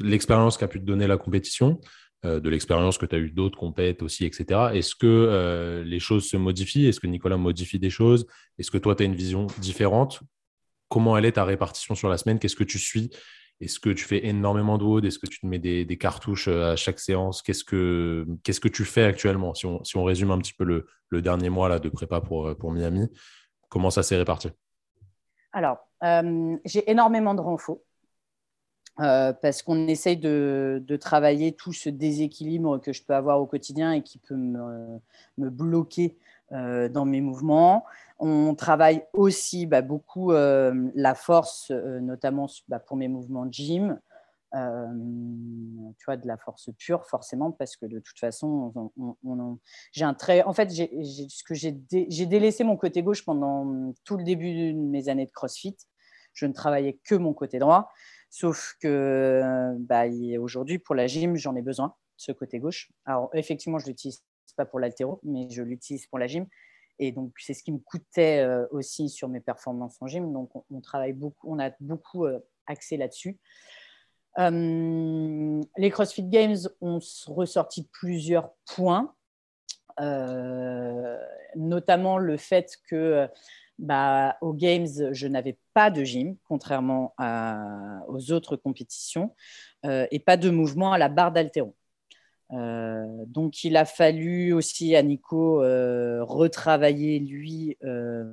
l'expérience qu'a pu te donner la compétition, de l'expérience que tu as eu d'autres compètes aussi, etc. Est-ce que les choses se modifient? Est-ce que Nicolas modifie des choses? Est-ce que toi, tu as une vision différente? Comment elle est ta répartition sur la semaine? Qu'est-ce que tu suis est-ce que tu fais énormément de WOD Est-ce que tu te mets des, cartouches euh, à chaque séance? Qu'est-ce que, tu fais actuellement? Si on, résume un petit peu le, dernier mois là, de prépa pour, euh, pour Miami, comment ça s'est réparti? Alors, euh, j'ai énormément de renfaux. parce qu'on essaye de, travailler tout ce déséquilibre que je peux avoir au quotidien et qui peut me bloquer dans mes mouvements. On travaille aussi bah, beaucoup euh, la force, euh, notamment bah, pour mes mouvements de gym. Euh, tu vois, de la force pure, forcément, parce que de toute façon, j'ai un très. En fait, j'ai délaissé mon côté gauche pendant tout le début de mes années de CrossFit. Je ne travaillais que mon côté droit, sauf que bah, aujourd'hui, pour la gym, j'en ai besoin, ce côté gauche. Alors, effectivement, je l'utilise pas pour l'altéro, mais je l'utilise pour la gym. Et donc, c'est ce qui me coûtait euh, aussi sur mes performances en gym. Donc, on, travaille beaucoup, on a beaucoup euh, axé là-dessus. Euh, les CrossFit Games ont ressorti plusieurs points, notamment le fait que bah, aux Games, je n'avais pas de gym, contrairement aux autres compétitions, et pas de mouvement à la barre d'haltéron. Euh, donc, il a fallu aussi à Nico euh, retravailler, lui, euh,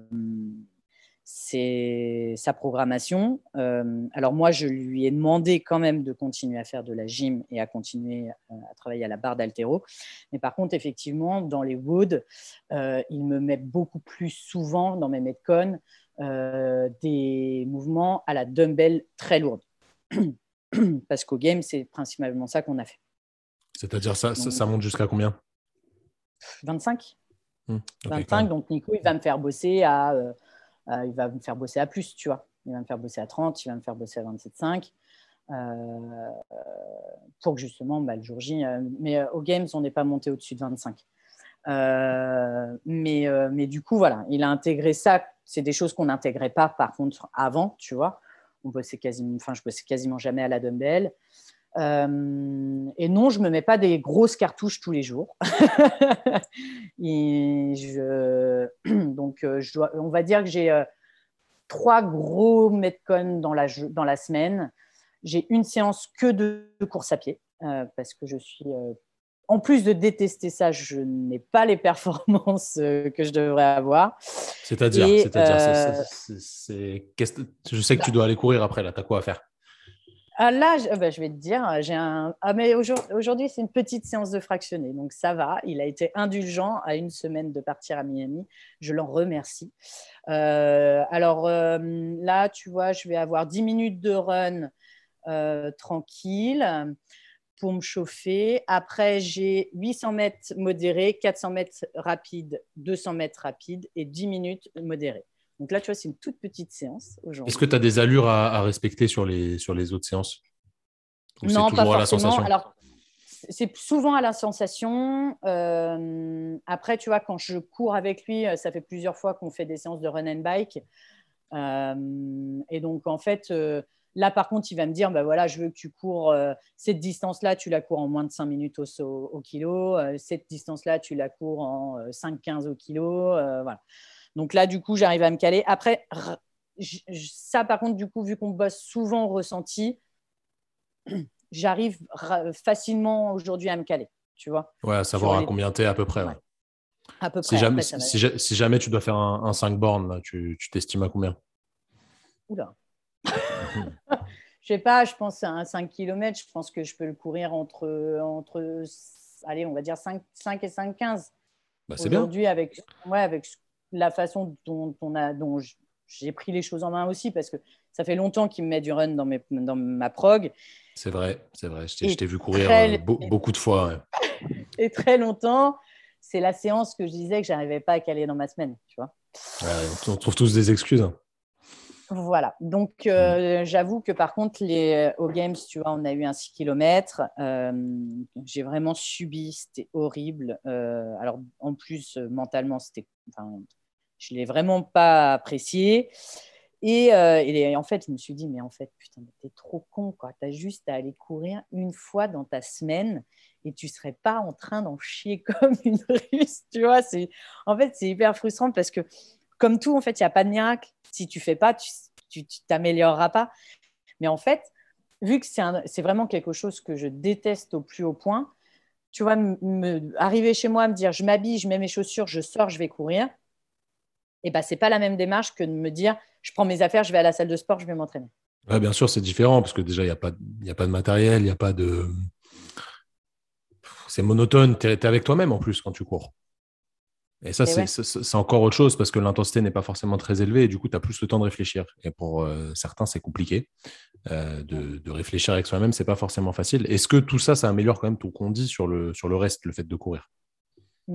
sa programmation. alors, moi, je lui ai demandé quand même de continuer à faire de la gym et à continuer à travailler à la barre d'altéro. Mais par contre, effectivement, dans les woods, il me met beaucoup plus souvent dans mes metcon des mouvements à la dumbbell très lourde. Parce qu'au game, c'est principalement ça qu'on a fait. C'est-à-dire ça, ça, monte jusqu'à combien? 25. 25, hmm, donc Nico, il va me faire bosser à, euh, il va me faire bosser à plus, tu vois. Il va me faire bosser à 30, il va me faire bosser à 27,5 euh, pour que justement, bah, le jour J, euh, mais au Games, on n'est pas monté au-dessus de 25. mais, mais du coup, voilà, il a intégré ça. C'est des choses qu'on n'intégrait pas, par contre, avant, tu vois. On bossait quasiment, enfin, je bossais quasiment jamais à la dumbbell. Euh, et non, je ne me mets pas des grosses cartouches tous les jours. je, donc, euh, je dois, on va dire que j'ai euh, trois gros Metcon dans la, dans la semaine. J'ai une séance que de, course à pied parce que je suis. en plus de détester ça, je n'ai pas les performances que je devrais avoir. C'est-à-dire, je sais que tu dois aller courir après, là, tu as quoi à faire? Ah, là, je, bah, je, vais te dire, j'ai un. Ah, mais aujourd'hui, c'est une petite séance de fractionné, donc ça va. Il a été indulgent à une semaine de partir à Miami. Je l'en remercie. Euh, alors euh, là, tu vois, je vais avoir 10 minutes de run euh, tranquille pour me chauffer. Après, j'ai 800 mètres modérés, 400 mètres rapides, 200 mètres rapides et 10 minutes modérés. Donc là, tu vois, c'est une toute petite séance aujourd'hui. Est-ce que tu as des allures à, respecter sur les, sur les autres séances? Non, pas forcément. Alors, c'est souvent à la sensation. Euh, après, tu vois, quand je cours avec lui, euh, ça fait plusieurs fois qu'on fait des séances de run and bike. Euh, et donc, en fait, là, par contre, il va me dire, bah, voilà, je veux que tu cours cette distance-là, tu la cours en moins de 5 minutes au, au kilo. cette distance-là, tu la cours en 5-15 au kilo. voilà. Donc là, du coup, j'arrive à me caler. Après, ça, par contre, du coup, vu qu'on bosse souvent au ressenti, j'arrive facilement aujourd'hui à me caler. Tu vois Ouais, à savoir à combien tu es à peu près. À peu près. Si jamais, si, jamais, tu dois faire un, 5 bornes, là, tu t'estimes à combien? Oula. je sais pas, je pense à un 5 km, je pense que je peux le courir entre, entre allez, on va dire 5, 5 et 5,15. Bah, c'est bien. Aujourd'hui, avec, ouais, avec la façon dont, on a, dont j'ai pris les choses en main aussi, parce que ça fait longtemps qu'il me met du run dans, mes, dans ma prog. C'est vrai, c'est vrai. Je t'ai vu courir euh, beaucoup de fois. Et très longtemps, c'est la séance que je disais que j'arrivais pas à caler dans ma semaine, tu vois. on trouve tous des excuses. Hein. Voilà. Donc, euh, mm. j'avoue que par contre, les, aux Games, tu vois, on a eu un 6 km. Euh, j'ai vraiment subi. C'était horrible. Euh, alors, en plus, mentalement, c'était. Enfin, je ne l'ai vraiment pas apprécié. Et, et, en fait, je me suis dit, mais en fait, putain, t'es trop con, quoi. T'as juste à aller courir une fois dans ta semaine et tu serais pas en train d'en chier comme une russe, tu vois. En fait, c'est hyper frustrant parce que comme tout, en fait, il n'y a pas de miracle. Si tu fais pas, tu t'amélioreras pas. Mais en fait, vu que c'est vraiment quelque chose que je déteste au plus haut point, tu vois, me, arriver chez moi, me dire je m'habille, je mets mes chaussures, je sors, je vais courir, et ben c'est pas la même démarche que de me dire je prends mes affaires, je vais à la salle de sport, je vais m'entraîner. bien sûr, c'est différent parce que déjà, il n'y a, pas, a pas de matériel, il n'y a pas de. C'est monotone, tu es, avec toi-même en plus quand tu cours. Et ça, c'est encore autre chose parce que l'intensité n'est pas forcément très élevée et du coup, tu as plus le temps de réfléchir. Et pour euh, certains, c'est compliqué euh, de, réfléchir avec soi-même, c'est pas forcément facile. Est-ce que tout ça, ça améliore quand même ton condi sur le, sur le reste, le fait de courir?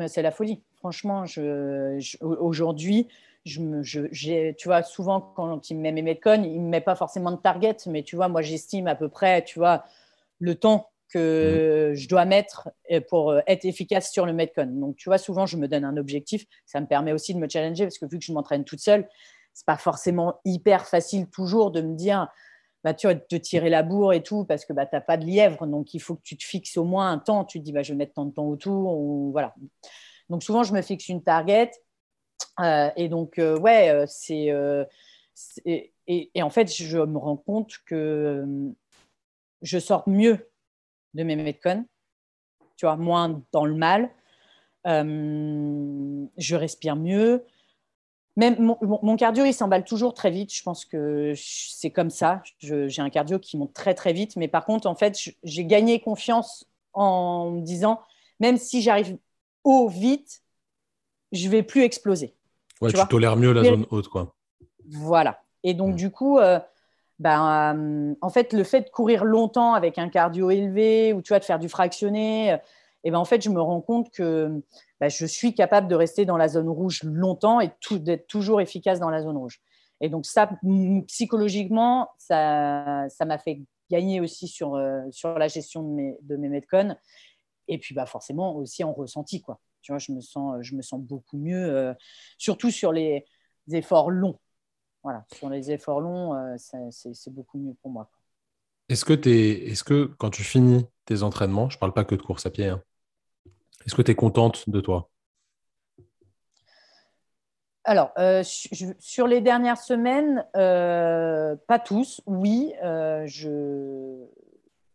C'est la folie. Franchement, je, aujourd'hui, je, tu vois, souvent quand il me met mes Metcon, il ne me met pas forcément de target, mais tu vois, moi, j'estime à peu près, tu vois, le temps que mm. je dois mettre euh, pour euh, être efficace sur le Metcon. Donc, tu vois, souvent, je me donne un objectif. Ça me permet aussi de me challenger parce que vu que je m'entraîne toute seule, c'est pas forcément hyper facile toujours de me dire, bah, tu vas te tirer la bourre et tout parce que bah, tu n'as pas de lièvre. Donc, il faut que tu te fixes au moins un temps. Tu te dis, bah, je vais mettre tant de temps autour. Ou, voilà. Donc, souvent, je me fixe une target. Euh, et donc, ouais, c'est. Et, en fait, je me rends compte que je sors mieux de mes Metcon, tu vois, moins dans le mal. Euh, je respire mieux. Même mon, cardio, il s'emballe toujours très vite. Je pense que c'est comme ça. J'ai un cardio qui monte très, très vite. Mais par contre, en fait, j'ai gagné confiance en me disant, même si j'arrive haut vite, je vais plus exploser. Ouais, tu, tolères mieux la zone haute, quoi. Voilà. Et donc, du coup, euh, ben, euh, en fait, le fait de courir longtemps avec un cardio élevé ou tu vois, de faire du fractionné, et euh, ben, en fait, je me rends compte que ben, je suis capable de rester dans la zone rouge longtemps et d'être toujours efficace dans la zone rouge. Et donc, ça, psychologiquement, ça m'a fait gagner aussi sur, euh, sur la gestion de mes, de mes. Et puis, bah, forcément, aussi en ressenti. Quoi. Tu vois, je me sens, je me sens beaucoup mieux, surtout sur les efforts longs voilà, sur les efforts longs, euh, c'est beaucoup mieux pour moi. Est-ce que, es, est que quand tu finis tes entraînements, je ne parle pas que de course à pied, hein, est-ce que tu es contente de toi? Alors, euh, sur les dernières semaines, euh, pas tous, oui. je,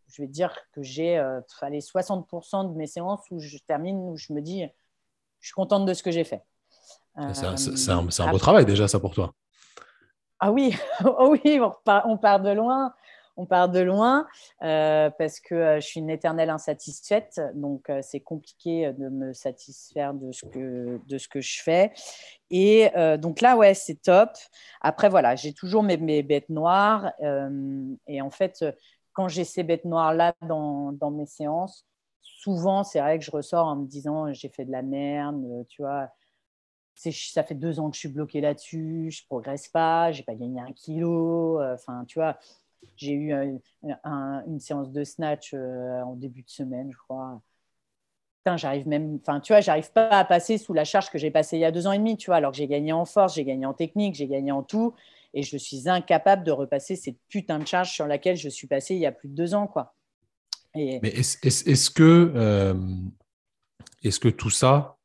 je vais dire que j'ai 60% de mes séances où je termine, où je me dis, je suis contente de ce que j'ai fait. C'est un, un beau travail déjà, ça pour toi. Ah oui, oh oui on, part, de loin. On part de loin euh, parce que euh, je suis une éternelle insatisfaite, donc euh, c'est compliqué de me satisfaire de ce que, de ce que je fais. Et donc là, ouais, c'est top. Après, voilà, j'ai toujours mes, bêtes noires. et en fait, quand j'ai ces bêtes noires-là dans, dans, mes séances, souvent, c'est vrai que je ressors en me disant j'ai fait de la merde, tu vois ça fait deux ans que je suis bloquée là-dessus, je progresse pas, j'ai pas gagné un kilo. Enfin, tu vois, j'ai eu une séance de snatch euh, en début de semaine, je crois. j'arrive même, enfin, tu vois, j'arrive pas à passer sous la charge que j'ai passée il y a deux ans et demi, tu vois, alors que j'ai gagné en force, j'ai gagné en technique, j'ai gagné en tout, et je suis incapable de repasser cette putain de charge sur laquelle je suis passée il y a plus de deux ans, quoi. Mais est-ce que, euh, est-ce que tout ça,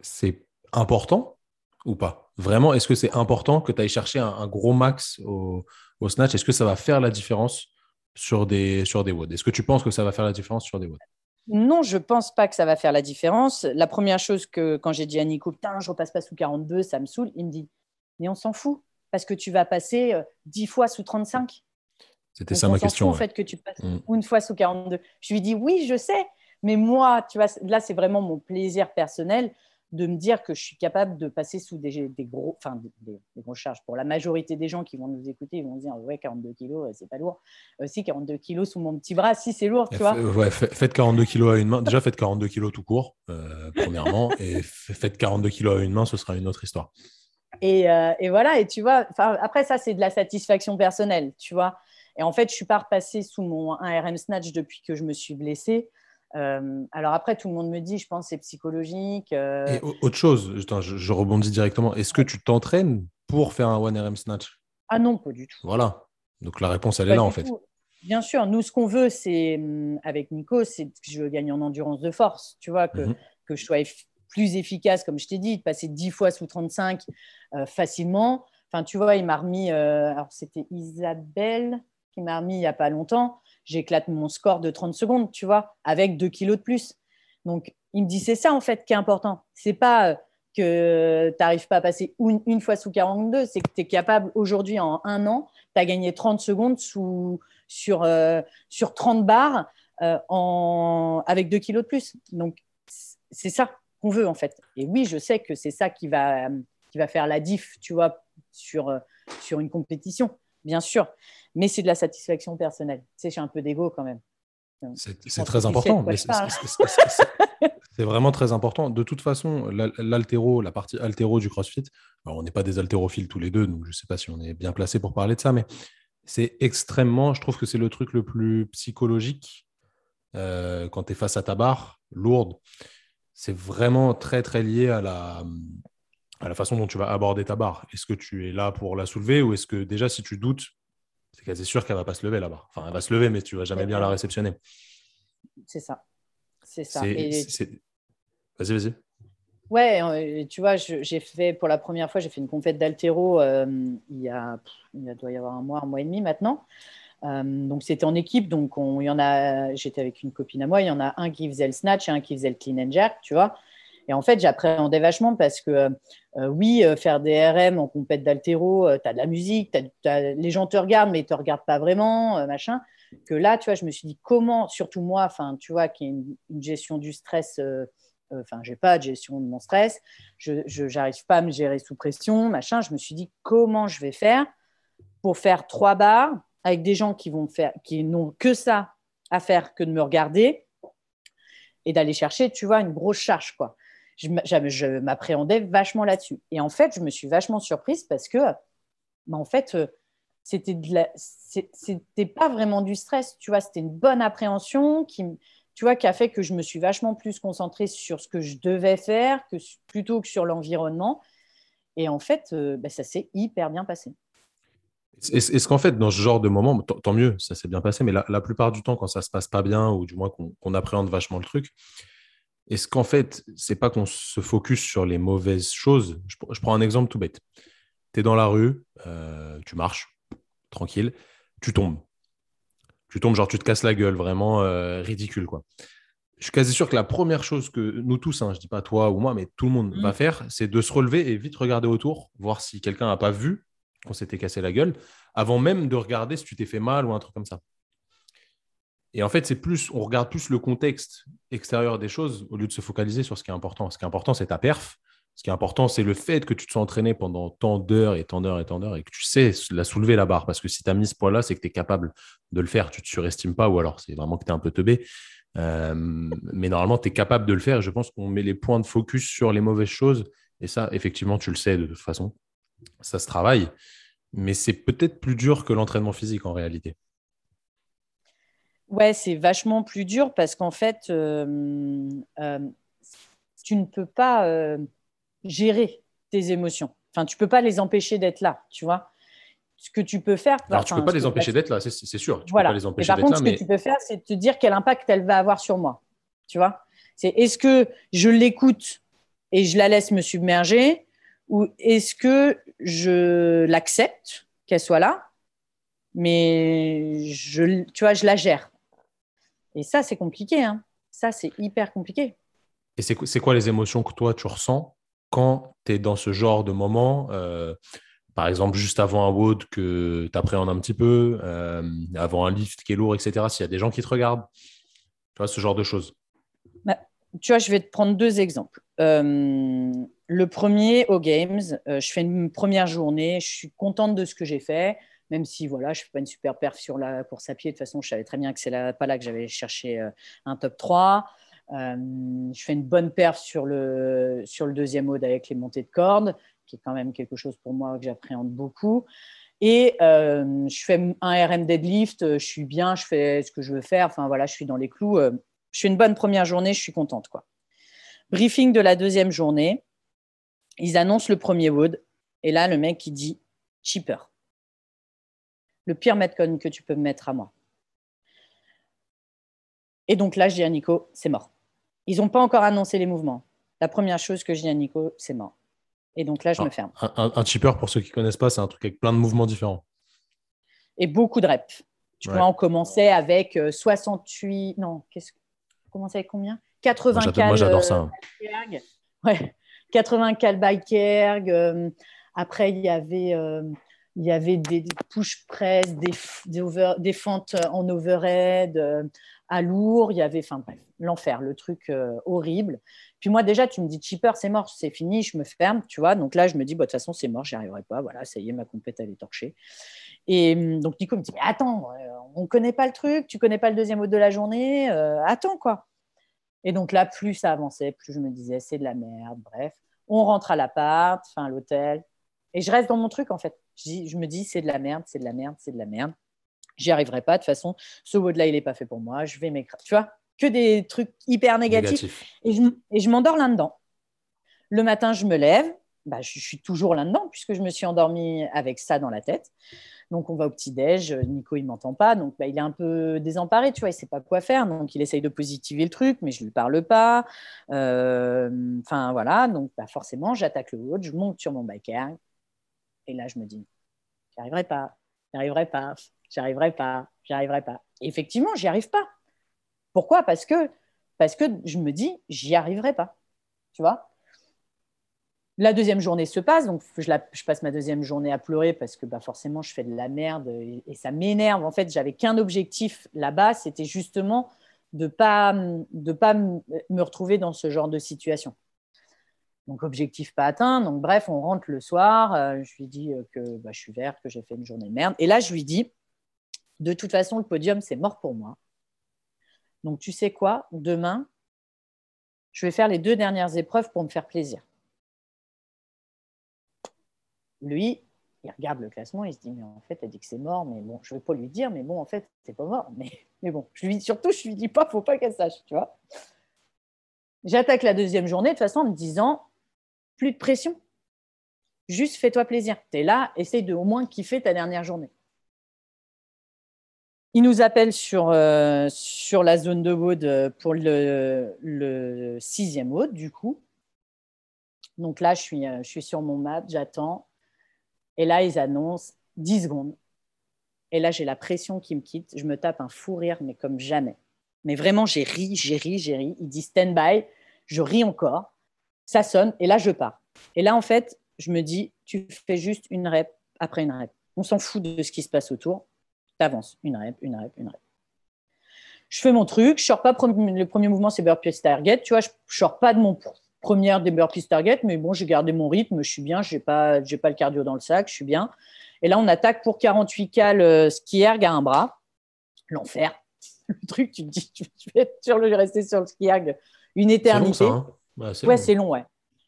c'est important ou pas? Vraiment, est-ce que c'est important que tu ailles chercher un, gros max au, snatch Est-ce que ça va faire la différence sur des, sur des WOD Est-ce que tu penses que ça va faire la différence sur des WOD non, je pense pas que ça va faire la différence. La première chose que quand j'ai dit à Nico, putain, je repasse pas sous 42, ça me saoule, il me dit, mais on s'en fout, parce que tu vas passer 10 euh, fois sous 35. C'était ça ma question. Fout, fait que tu passes mm. une fois sous 42. Je lui dis, oui, je sais, mais moi, tu vois, là, c'est vraiment mon plaisir personnel de me dire que je suis capable de passer sous des, gros, enfin, des, grosses charges. Pour la majorité des gens qui vont nous écouter, ils vont dire Ouais, 42 kilos, c'est pas lourd. Euh, 42 kilos sous mon petit bras, si c'est lourd, tu vois. Ouais, faites 42 kilos à une main. Déjà, faites 42 kilos tout court, euh, premièrement. et faites 42 kilos à une main, ce sera une autre histoire. Et, euh, et voilà, et tu vois, après, ça, c'est de la satisfaction personnelle, tu vois. Et en fait, je suis pas repassée sous mon 1RM snatch depuis que je me suis blessée. Euh, alors après, tout le monde me dit, je pense, c'est psychologique. Euh. Et autre chose, je, rebondis directement. Est-ce que tu t'entraînes pour faire un 1RM snatch? Ah non, pas du tout. Voilà. Donc la réponse, elle est là en fait. Bien sûr, nous, ce qu'on veut, c'est hum, avec Nico, c'est que je gagne en endurance de force. Tu vois, que, mhm. que je sois plus efficace, comme je t'ai dit, de passer 10 fois sous 35 euh, facilement. Enfin, tu vois, il m'a remis, alors c'était Isabelle qui m'a remis il n'y a pas longtemps j'éclate mon score de 30 secondes, tu vois, avec 2 kilos de plus. Donc, il me dit, c'est ça en fait qui est important. C'est pas euh, que tu n'arrives pas à passer une, fois sous 42, c'est que tu es capable aujourd'hui, en un an, tu as gagné 30 secondes sous, sur, euh, sur 30 barres euh, avec 2 kilos de plus. Donc, c'est ça qu'on veut en fait. Et oui, je sais que c'est ça qui va, qui va faire la diff, tu vois, sur, sur une compétition bien sûr, mais c'est de la satisfaction personnelle. Tu sais, j'ai un peu d'ego quand même. C'est très important. C'est vraiment très important. De toute façon, l'altéro, la partie altéro du CrossFit, on n'est pas des haltérophiles tous les deux, donc je ne sais pas si on est bien placé pour parler de ça, mais c'est extrêmement, je trouve que c'est le truc le plus psychologique euh, quand tu es face à ta barre lourde. C'est vraiment très, très lié à la, à la façon dont tu vas aborder ta barre. Est-ce que tu es là pour la soulever ou est-ce que déjà, si tu doutes, c'est quasi sûr qu'elle ne va pas se lever barre. Enfin, elle va se lever, mais tu ne vas jamais bien la réceptionner. C'est ça. C'est ça. Vas-y, vas-y. Ouais, euh, tu vois, j'ai fait pour la première fois, j'ai fait une compète d'altéro euh, il, y a, il doit y avoir un mois, un mois et demi maintenant. Euh, donc c'était en équipe, donc il y en a, j'étais avec une copine à moi, il y en a un qui faisait le snatch et un qui faisait le clean and jerk, tu vois. Et en fait, j'appréhendais vachement parce que, euh, oui, euh, faire des RM en compète d'altéro, euh, tu as de la musique, les gens te regardent, mais ils te regardent pas vraiment, machin. Que là, tu vois, je me suis dit comment, surtout moi, enfin, tu vois, qui est une, gestion du stress, enfin, j'ai pas de gestion de mon stress, je n'arrive pas à me gérer sous pression, machin. Je me suis dit comment je vais faire pour faire trois bars avec des gens qui vont faire, qui n'ont que ça à faire que de me regarder et d'aller chercher, tu vois, une grosse charge, quoi je, m'appréhendais vachement là-dessus. Et en fait, je me suis vachement surprise parce que, bah, en fait, euh, c'était c'était pas vraiment du stress, tu vois, c'était une bonne appréhension qui, tu vois, qui a fait que je me suis vachement plus concentrée sur ce que je devais faire plutôt que sur l'environnement. Et en fait, euh, bah, ça s'est hyper bien passé. Est-ce qu'en fait, dans ce genre de moment, tant mieux, ça s'est bien passé, mais la, plupart du temps, quand ça se passe pas bien, ou du moins qu'on appréhende vachement le truc, est-ce qu'en fait, c'est pas qu'on se focus sur les mauvaises choses? Je, prends un exemple tout bête. Tu es dans la rue, euh, tu marches, tranquille, tu tombes. Tu tombes, genre tu te casses la gueule, vraiment euh, ridicule. quoi. Je suis quasi sûr que la première chose que nous tous, hein, je dis pas toi ou moi, mais tout le monde va mmh. faire, c'est de se relever et vite regarder autour, voir si quelqu'un n'a pas vu qu'on s'était cassé la gueule, avant même de regarder si tu t'es fait mal ou un truc comme ça. Et en fait, c'est plus, on regarde plus le contexte extérieur des choses au lieu de se focaliser sur ce qui est important. Ce qui est important, c'est ta perf. Ce qui est important, c'est le fait que tu te sois entraîné pendant tant d'heures et tant d'heures et tant d'heures et que tu sais la soulever la barre. Parce que si tu as mis ce poids-là, c'est que tu es capable de le faire. Tu ne te surestimes pas ou alors c'est vraiment que tu es un peu teubé. Euh, mais normalement, tu es capable de le faire. je pense qu'on met les points de focus sur les mauvaises choses. Et ça, effectivement, tu le sais de toute façon. Ça se travaille. Mais c'est peut-être plus dur que l'entraînement physique en réalité. Ouais, c'est vachement plus dur parce qu'en fait, euh, euh, tu ne peux pas euh, gérer tes émotions. Enfin, tu peux pas les empêcher d'être là, tu vois. Ce que tu peux faire. Alors, tu peux pas les empêcher d'être là, c'est sûr. Tu voilà. Peux pas les empêcher par contre, ce que tu peux faire, c'est te dire quel impact elle va avoir sur moi. Tu vois C'est est-ce que je l'écoute et je la laisse me submerger ou est-ce que je l'accepte qu'elle soit là, mais je, tu vois, je la gère. Et ça, c'est compliqué. Hein. Ça, c'est hyper compliqué. Et c'est quoi les émotions que toi, tu ressens quand tu es dans ce genre de moment euh, Par exemple, juste avant un WOD que tu appréhendes un petit peu, euh, avant un lift qui est lourd, etc. S'il y a des gens qui te regardent, tu vois, ce genre de choses. Bah, tu vois, je vais te prendre deux exemples. Euh, le premier, aux Games, je fais une première journée, je suis contente de ce que j'ai fait, même si voilà, je ne fais pas une super perf sur la course à pied. De toute façon, je savais très bien que c'est pas là que j'avais cherché euh, un top 3. je fais une bonne perf sur le, sur le deuxième mode avec les montées de cordes, qui est quand même quelque chose pour moi que j'appréhende beaucoup. Et je fais un RM deadlift, je suis bien, je fais ce que je veux faire. Enfin voilà, je suis dans les clous. je fais une bonne première journée, je suis contente. quoi. Briefing de la deuxième journée, ils annoncent le premier wood. Et là, le mec, il dit cheaper. Le pire metcon que tu peux me mettre à moi. Et donc là, je dis à Nico, c'est mort. Ils n'ont pas encore annoncé les mouvements. La première chose que je dis à Nico, c'est mort. Et donc là, je me ferme. Un, un, cheaper, pour ceux qui ne connaissent pas, c'est un truc avec plein de mouvements différents. Et beaucoup de reps. Tu vois, on commençait avec 68. Euh, non, qu'est-ce on commençait avec combien? 80 Moi, j'adore ça. Euh, ouais, 80 cal bikerg. Euh, après, il y avait, euh, il y avait des, push press, des, fentes en overhead à lourd. Il y avait, enfin bref, l'enfer, le truc horrible. Puis moi, déjà, tu me dis cheaper, c'est mort, c'est fini, je me ferme, tu vois. Donc là, je me dis, bah, de toute façon, c'est mort, j'y arriverai pas. Voilà, ça y est, ma compète, elle est torchée. Et hum, donc Nico me dit, mais attends, on ne connaît pas le truc, tu connais pas le deuxième mot de la journée, attends quoi. Et donc là, plus ça avançait, plus je me disais, c'est de la merde, bref. On rentre à l'appart, enfin à l'hôtel, et je reste dans mon truc en fait. Je, me dis, c'est de la merde, c'est de la merde, c'est de la merde. J'y arriverai pas. De toute façon, ce mot-là, il n'est pas fait pour moi. Je vais m'écraser. Tu vois, que des trucs hyper négatifs. Et je, et je m'endors là-dedans. Le matin, je me lève. Bah, je, je suis toujours là-dedans puisque je me suis endormie avec ça dans la tête. Donc, on va au petit-déj. Nico, il ne m'entend pas. Donc, bah, il est un peu désemparé, tu vois. Il ne sait pas quoi faire. Donc, il essaye de positiver le truc, mais je ne lui parle pas. Euh, enfin, voilà. Donc, bah, forcément, j'attaque le haut, je monte sur mon biker. Et là, je me dis, j'y arriverai pas, j'y arriverai pas, j'y arriverai pas, j'y arriverai pas. Et effectivement, j'y arrive pas. Pourquoi? Parce que parce que je me dis, j'y arriverai pas. Tu vois? La deuxième journée se passe, donc je, passe ma deuxième journée à pleurer parce que bah, forcément je fais de la merde et, ça m'énerve. En fait, j'avais qu'un objectif là-bas, c'était justement de ne pas, de pas me retrouver dans ce genre de situation. Donc objectif pas atteint. Donc bref, on rentre le soir. Euh, je lui dis euh, que bah, je suis vert, que j'ai fait une journée de merde. Et là, je lui dis, de toute façon, le podium, c'est mort pour moi. Donc tu sais quoi, demain, je vais faire les deux dernières épreuves pour me faire plaisir lui, il regarde le classement, il se dit, mais en fait, elle dit que c'est mort, mais bon, je ne vais pas lui dire, mais bon, en fait, c'est pas mort. Mais, mais bon, je surtout, je lui dis pas, faut pas qu'elle sache, tu vois. J'attaque la deuxième journée, de toute façon, en me disant, plus de pression. Juste fais-toi plaisir. Tu es là, essaye de au moins kiffer ta dernière journée. Il nous appelle sur, euh, sur la zone de Wood pour le, sixième Wood, du coup. Donc là, je suis, euh, je suis sur mon mat, j'attends. Et là, ils annoncent 10 secondes. Et là, j'ai la pression qui me quitte. Je me tape un fou rire, mais comme jamais. Mais vraiment, j'ai ri, j'ai ri, j'ai ri. Il dit stand by. Je ris encore. Ça sonne. Et là, je pars. Et là, en fait, je me dis, tu fais juste une rep après une rep. On s'en fout de ce qui se passe autour. Tu avances. Une rep, une rep, une rep. Je fais mon truc. Je sors pas. Le premier mouvement, c'est burpee target. Tu vois, je, je sors pas de mon première des burpees target, mais bon, j'ai gardé mon rythme, je suis bien, je n'ai pas, pas le cardio dans le sac, je suis bien. Et là, on attaque pour 48 cal euh, ski erg à un bras. L'enfer. Le truc, tu te dis, tu, vas être rester sur le ski erg une éternité. C'est long, ça, hein ouais, c'est long. ouais.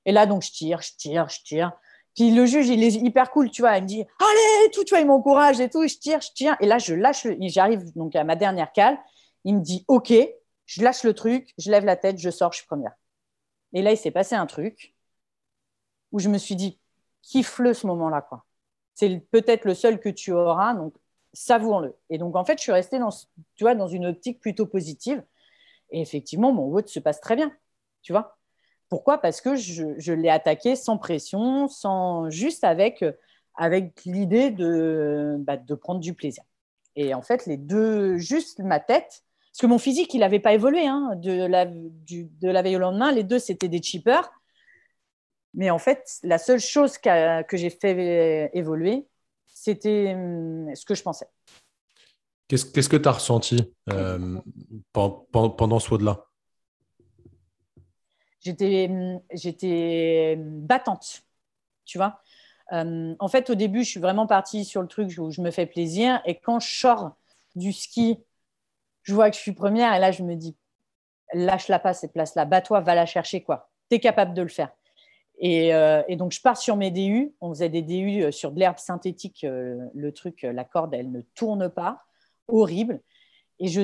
Et là, donc, je tire, je tire, je tire. Puis le juge, il est hyper cool, tu vois. Il me dit, allez, tout, tu vois, il m'encourage et tout. Je tire, je tire. Et là, je lâche, j'arrive donc à ma dernière cale. Il me dit, OK, je lâche le truc, je lève la tête, je sors, je suis première. Et là, il s'est passé un truc où je me suis dit, kiffe-le ce moment-là. quoi? C'est peut-être le seul que tu auras, donc savoure-le. Et donc, en fait, je suis restée dans, tu vois, dans une optique plutôt positive. Et effectivement, mon vote se passe très bien. Tu vois Pourquoi? Parce que je, l'ai attaqué sans pression, sans, juste avec, avec l'idée de, bah, de prendre du plaisir. Et en fait, les deux, juste ma tête, parce que mon physique, il n'avait pas évolué. Hein, de, la, de la veille au lendemain, les deux, c'était des cheapers. Mais en fait, la seule chose que j'ai fait évoluer, c'était hum, ce que je pensais. Qu'est-ce que tu as ressenti euh, pendant, ce WOD-là j'étais battante, tu vois. Euh, en fait, au début, je suis vraiment partie sur le truc où je me fais plaisir. Et quand je sors du ski, je vois que je suis première. Et là, je me dis, lâche-la pas, cette place-là. Bats-toi, va la chercher, quoi. Tu es capable de le faire. Euh, et, donc, je pars sur mes DU. On faisait des DU euh, sur de l'herbe synthétique. le truc, la corde, elle ne tourne pas. Horrible. Et je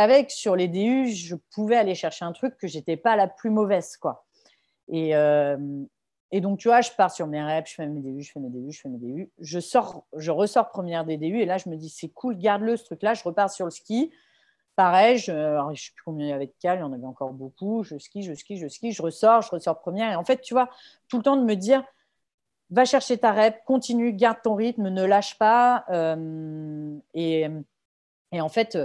savais que sur les DU, je pouvais aller chercher un truc que j'étais pas la plus mauvaise, quoi. Et, et donc, tu vois, je pars sur mes reps, je fais mes DU, je fais mes DU, je fais mes DU. Je, sors, je ressors première des DU et là, je me dis, c'est cool, garde-le ce truc-là. Je repars sur le ski. Pareil, je ne sais plus combien il y avait de cales, il y en avait encore beaucoup. Je skie, je skie, je skie, je ressors, je ressors première. Et en fait, tu vois, tout le temps de me dire, va chercher ta rep, continue, garde ton rythme, ne lâche pas. Euh, et, et, en fait,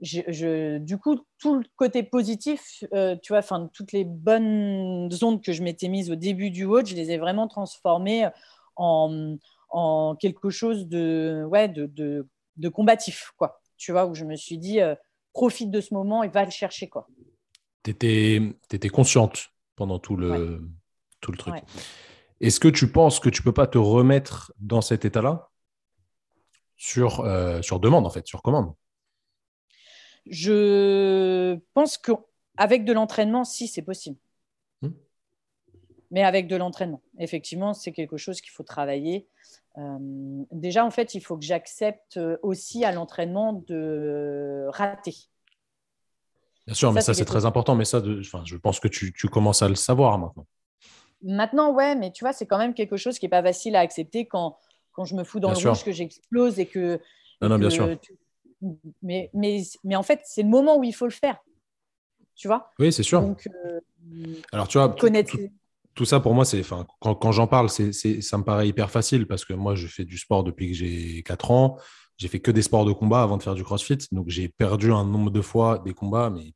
je, du coup, tout le côté positif, euh, tu vois, enfin, toutes les bonnes ondes que je m'étais mises au début du watch, je les ai vraiment transformées en, en quelque chose de, ouais, de, de, combatif, quoi. Tu vois, où je me suis dit, euh, profite de ce moment et va le chercher, quoi. Tu étais, consciente pendant tout le, tout le truc. Est-ce que tu penses que tu peux pas te remettre dans cet état-là? Sur, euh, sur demande, en fait, sur commande je pense qu'avec de l'entraînement, si, c'est possible. Hmm. Mais avec de l'entraînement, effectivement, c'est quelque chose qu'il faut travailler. Euh, déjà, en fait, il faut que j'accepte aussi à l'entraînement de rater. Bien sûr, mais ça, c'est très important. Mais ça, je pense que tu, commences à le savoir maintenant. Maintenant, ouais, mais tu vois, c'est quand même quelque chose qui n'est pas facile à accepter quand, quand je me fous dans le rouge, que j'explose et que. Non, non, bien sûr mais, mais, mais en fait, c'est le moment où il faut le faire. Tu vois? Oui, c'est sûr. Donc, euh, Alors, tu vois, tout, ça pour moi, c'est, quand, quand j'en parle, c'est, ça me paraît hyper facile parce que moi, je fais du sport depuis que j'ai 4 ans. J'ai fait que des sports de combat avant de faire du crossfit. Donc, j'ai perdu un nombre de fois des combats, mais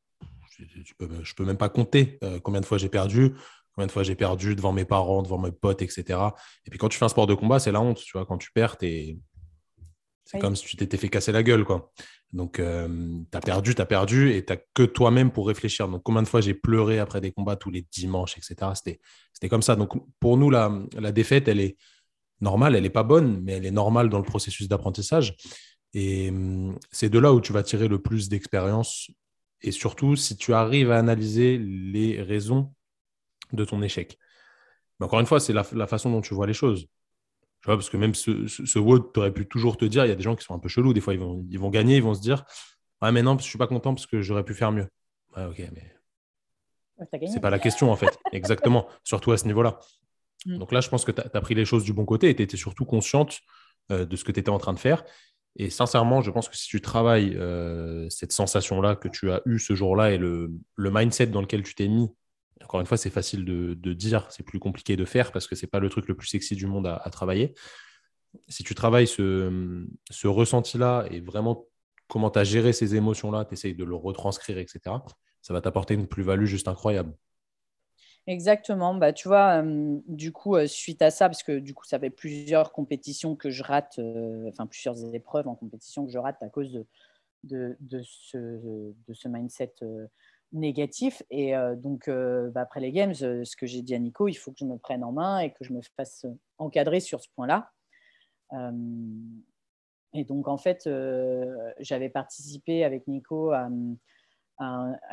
je peux, je peux même pas compter euh, combien de fois j'ai perdu, combien de fois j'ai perdu devant mes parents, devant mes potes, etc. Et puis, quand tu fais un sport de combat, c'est la honte. Tu vois, quand tu perds, es c'est comme si tu t'étais fait casser la gueule, quoi. Donc, euh, tu as perdu, tu as perdu, et tu que toi-même pour réfléchir. Donc, combien de fois j'ai pleuré après des combats tous les dimanches, etc. C'était comme ça. Donc, pour nous, la, la défaite, elle est normale, elle n'est pas bonne, mais elle est normale dans le processus d'apprentissage. Et hum, c'est de là où tu vas tirer le plus d'expérience. Et surtout, si tu arrives à analyser les raisons de ton échec. Mais encore une fois, c'est la, la façon dont tu vois les choses parce que même ce, ce, ce tu aurais pu toujours te dire, il y a des gens qui sont un peu chelous, des fois ils vont, ils vont gagner, ils vont se dire Ouais, mais non, je suis pas content parce que j'aurais pu faire mieux. Ouais, ok, mais. C'est pas la question en fait, exactement, surtout à ce niveau-là. Mm. Donc là, je pense que tu as, pris les choses du bon côté et tu étais surtout consciente euh, de ce que tu étais en train de faire. Et sincèrement, je pense que si tu travailles euh, cette sensation-là que tu as eue ce jour-là et le, le mindset dans lequel tu t'es mis encore une fois, c'est facile de, dire, c'est plus compliqué de faire parce que ce n'est pas le truc le plus sexy du monde à, travailler. Si tu travailles ce, ressenti-là et vraiment comment tu as géré ces émotions-là, tu essayes de le retranscrire, etc., ça va t'apporter une plus-value juste incroyable. Exactement. Bah, tu vois, euh, du coup, euh, suite à ça, parce que du coup, ça fait plusieurs compétitions que je rate, euh, enfin plusieurs épreuves en compétition que je rate à cause de, ce, de ce, mindset négatif. Et euh, donc, euh, bah, après les Games, euh, ce que j'ai dit à Nico, il faut que je me prenne en main et que je me fasse encadrer sur ce point-là. et donc, en fait, j'avais participé avec Nico à,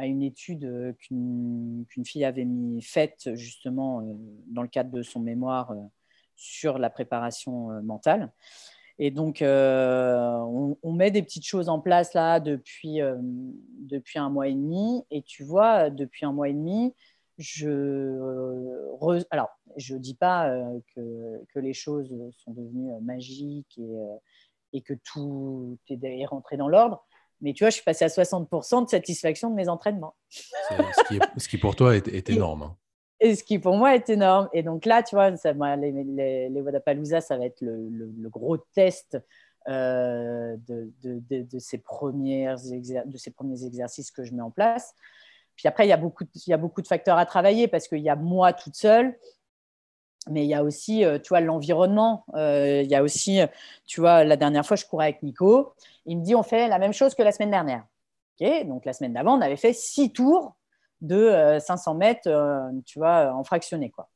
une étude qu'une fille avait mis, faite justement dans le cadre de son mémoire sur la préparation mentale. Et donc, euh, on, met des petites choses en place là depuis, euh, depuis un mois et demi. Et tu vois, depuis un mois et demi, je ne alors je dis pas euh, que, que, les choses sont devenues magiques et, et que tout est rentré dans l'ordre. Mais tu vois, je suis passée à 60% de satisfaction de mes entraînements. Ce qui, ce, qui pour toi est, énorme. Et ce qui pour moi est énorme. Et donc là, tu vois, les, les, Wadapalooza, ça va être le, gros test euh, de, de, de, ces premières de ces premiers exercices que je mets en place. Puis après, il y a beaucoup, il y a beaucoup de facteurs à travailler parce qu'il y a moi toute seule, mais il y a aussi, euh, tu vois, l'environnement. Euh, il y a aussi, tu vois, la dernière fois, je courais avec Nico. Il me dit, on fait la même chose que la semaine dernière. Ok, donc la semaine d'avant, on avait fait six tours de 500 mètres, tu vois, en fractionné, quoi.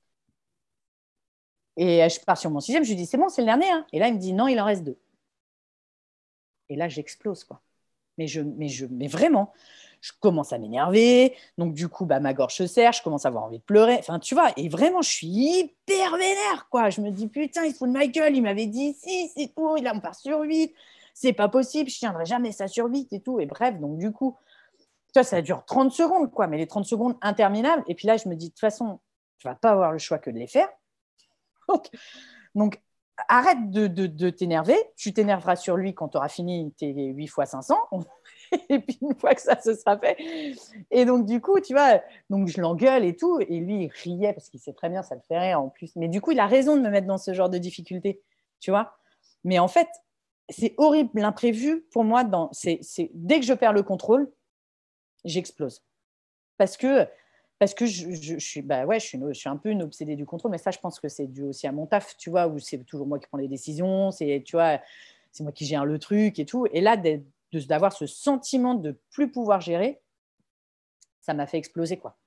Et je pars sur mon sixième, je lui dis, c'est bon, c'est le dernier. Hein. Et là, il me dit, non, il en reste deux. Et là, j'explose, quoi. Mais, je, mais, je, mais vraiment, je commence à m'énerver. Donc, du coup, bah, ma gorge se serre, je commence à avoir envie de pleurer. Enfin, tu vois, et vraiment, je suis hyper vénère, quoi. Je me dis, putain, il fout de ma gueule. Il m'avait dit, si, c'est tout. Il on part sur 8. C'est pas possible. Je tiendrai jamais ça sur 8 et tout. Et bref, donc, du coup, ça dure 30 secondes, quoi. Mais les 30 secondes interminables. Et puis là, je me dis, de toute façon, tu vas pas avoir le choix que de les faire. Donc, arrête de, t'énerver. Tu t'énerveras sur lui quand tu auras fini tes 8 fois 500. et puis, une fois que ça se sera fait. Et donc, du coup, tu vois, donc je l'engueule et tout. Et lui, il riait parce qu'il sait très bien, ça le fait rire en plus. Mais du coup, il a raison de me mettre dans ce genre de difficulté. Tu vois Mais en fait, c'est horrible. L'imprévu, pour moi, dans, c'est, dès que je perds le contrôle, j'explose. Parce que parce que je, suis, bah ouais, je suis, un peu une obsédée du contrôle, mais ça, je pense que c'est dû aussi à mon taf, tu vois, où c'est toujours moi qui prends les décisions, c'est, c'est moi qui gère le truc et tout. Et là, d'avoir ce sentiment de plus pouvoir gérer, ça m'a fait exploser, quoi.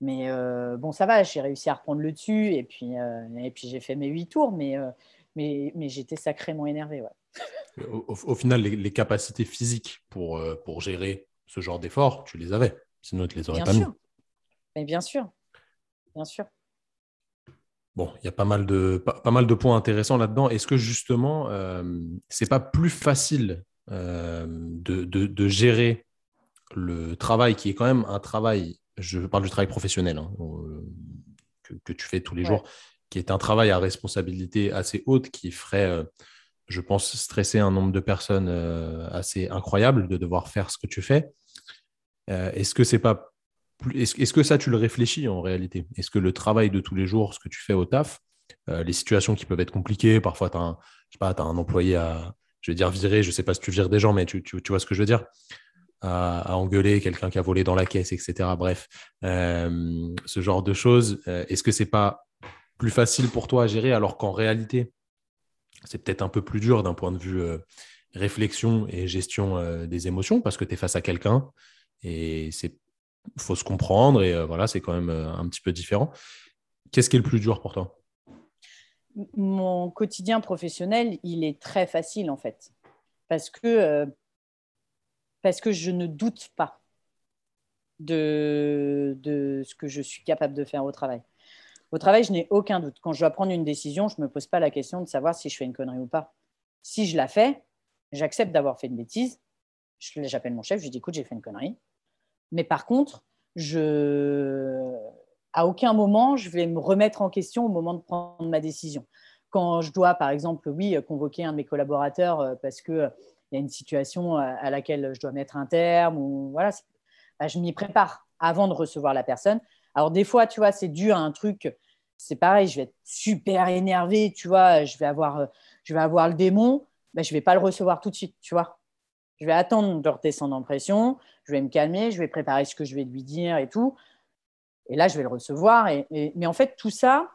Mais euh, bon, ça va, j'ai réussi à reprendre le dessus et puis, euh, puis j'ai fait mes huit tours, mais, euh, mais, j'étais sacrément énervée. Ouais. Au, final, les, capacités physiques pour, pour gérer ce genre d'effort, tu les avais. Sinon, tu les aurais pas mis. Mais bien sûr, bien sûr. Bon, il y a pas mal de, pas, mal de points intéressants là-dedans. Est-ce que justement, euh, c'est pas plus facile euh, de, de, gérer le travail qui est quand même un travail, je parle du travail professionnel hein, que, que, tu fais tous les jours, qui est un travail à responsabilité assez haute qui ferait, euh, je pense, stresser un nombre de personnes euh, assez incroyable de devoir faire ce que tu fais? Est-ce que c'est pas est-ce que ça, tu le réfléchis en réalité? Est-ce que le travail de tous les jours, ce que tu fais au taf, euh, les situations qui peuvent être compliquées, parfois tu as, un, employé à, je vais dire virer, je sais pas si tu vires des gens, mais tu, vois ce que je veux dire? À, engueuler quelqu'un qui a volé dans la caisse, etc. Bref, euh, ce genre de choses, euh, est-ce que c'est pas plus facile pour toi à gérer alors qu'en réalité, c'est peut-être un peu plus dur d'un point de vue réflexion et gestion des émotions parce que tu es face à quelqu'un et c'est faut se comprendre et euh, voilà, c'est quand même euh, un petit peu différent. Qu'est-ce qui est le plus dur pour toi? Mon quotidien professionnel, il est très facile en fait, parce que, euh, parce que je ne doute pas de, de ce que je suis capable de faire au travail. Au travail, je n'ai aucun doute. Quand je dois prendre une décision, je ne me pose pas la question de savoir si je fais une connerie ou pas. Si je la fais, j'accepte d'avoir fait une bêtise. J'appelle mon chef, je lui dis écoute, j'ai fait une connerie. Mais par contre, à aucun moment, je vais me remettre en question au moment de prendre ma décision. Quand je dois, par exemple, oui, convoquer un de mes collaborateurs euh, parce qu'il euh, y a une situation à laquelle je dois mettre un terme, voilà, bah, je m'y prépare avant de recevoir la personne. Alors, des fois, tu vois, c'est dû à un truc, c'est pareil, je vais être super énervé, tu vois, je vais avoir, euh, je vais avoir le démon, bah, je ne vais pas le recevoir tout de suite, tu vois. Je vais attendre de redescendre en pression, je vais me calmer, je vais préparer ce que je vais lui dire et tout. Et là, je vais le recevoir. Mais en fait, tout ça,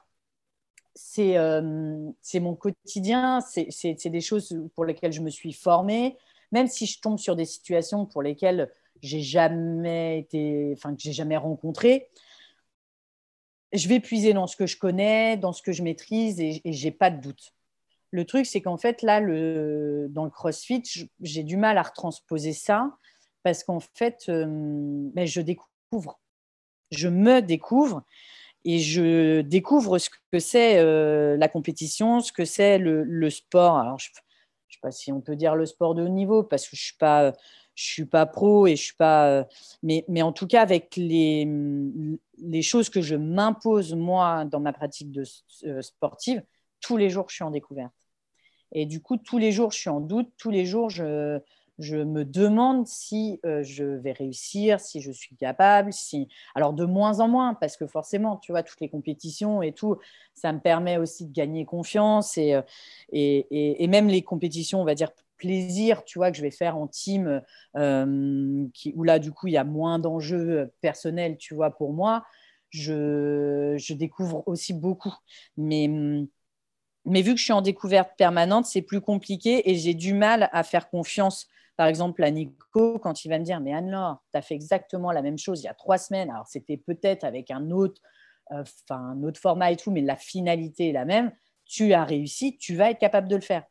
c'est euh, mon quotidien, c'est des choses pour lesquelles je me suis formée. Même si je tombe sur des situations pour lesquelles j'ai jamais été, enfin que j'ai jamais rencontré, je vais puiser dans ce que je connais, dans ce que je maîtrise et, et j'ai pas de doute. Le truc, c'est qu'en fait, là, le, dans le CrossFit, j'ai du mal à retransposer ça parce qu'en fait, euh, ben, je découvre. Je me découvre et je découvre ce que c'est euh, la compétition, ce que c'est le, sport. Alors, je ne sais pas si on peut dire le sport de haut niveau parce que je ne suis, pas, je suis pas pro et je suis pas. Euh, mais, en tout cas, avec les, les choses que je m'impose, moi, dans ma pratique de, sportive, tous les jours, je suis en découverte. Et du coup, tous les jours, je suis en doute, tous les jours, je, me demande si euh, je vais réussir, si je suis capable, si... Alors, de moins en moins, parce que forcément, tu vois, toutes les compétitions et tout, ça me permet aussi de gagner confiance et, euh, et, et, même les compétitions, on va dire, plaisir, tu vois, que je vais faire en team, euh, où là, du coup, il y a moins d'enjeux personnels, tu vois, pour moi, je, je découvre aussi beaucoup. Mais hum, mais vu que je suis en découverte permanente, c'est plus compliqué et j'ai du mal à faire confiance Par exemple, à Nico, quand il va me dire Mais Anne-Laure, tu as fait exactement la même chose il y a trois semaines. Alors, c'était peut-être avec un autre, euh, un autre format et tout, mais la finalité est la même. Tu as réussi, tu vas être capable de le faire.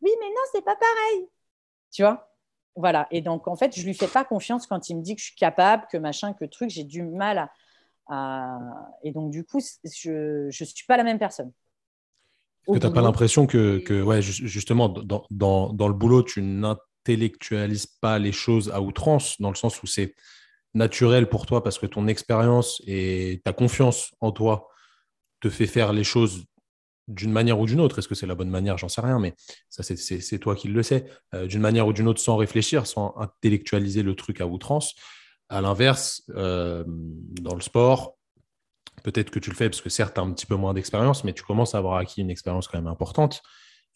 Oui, mais non, c'est pas pareil. Tu vois? Voilà. Et donc, en fait, je lui fais pas confiance quand il me dit que je suis capable, que machin, que truc. J'ai du mal à. Et donc, du coup, je ne suis pas la même personne. Est-ce que tu n'as pas l'impression que, que ouais, justement, dans, dans, dans, le boulot, tu n'intellectualises pas les choses à outrance, dans le sens où c'est naturel pour toi parce que ton expérience et ta confiance en toi te fait faire les choses d'une manière ou d'une autre. Est-ce que c'est la bonne manière? J'en sais rien, mais ça, c'est toi qui le sais. Euh, d'une manière ou d'une autre, sans réfléchir, sans intellectualiser le truc à outrance. À l'inverse, euh, dans le sport, peut-être que tu le fais parce que certes, tu as un petit peu moins d'expérience, mais tu commences à avoir acquis une expérience quand même importante.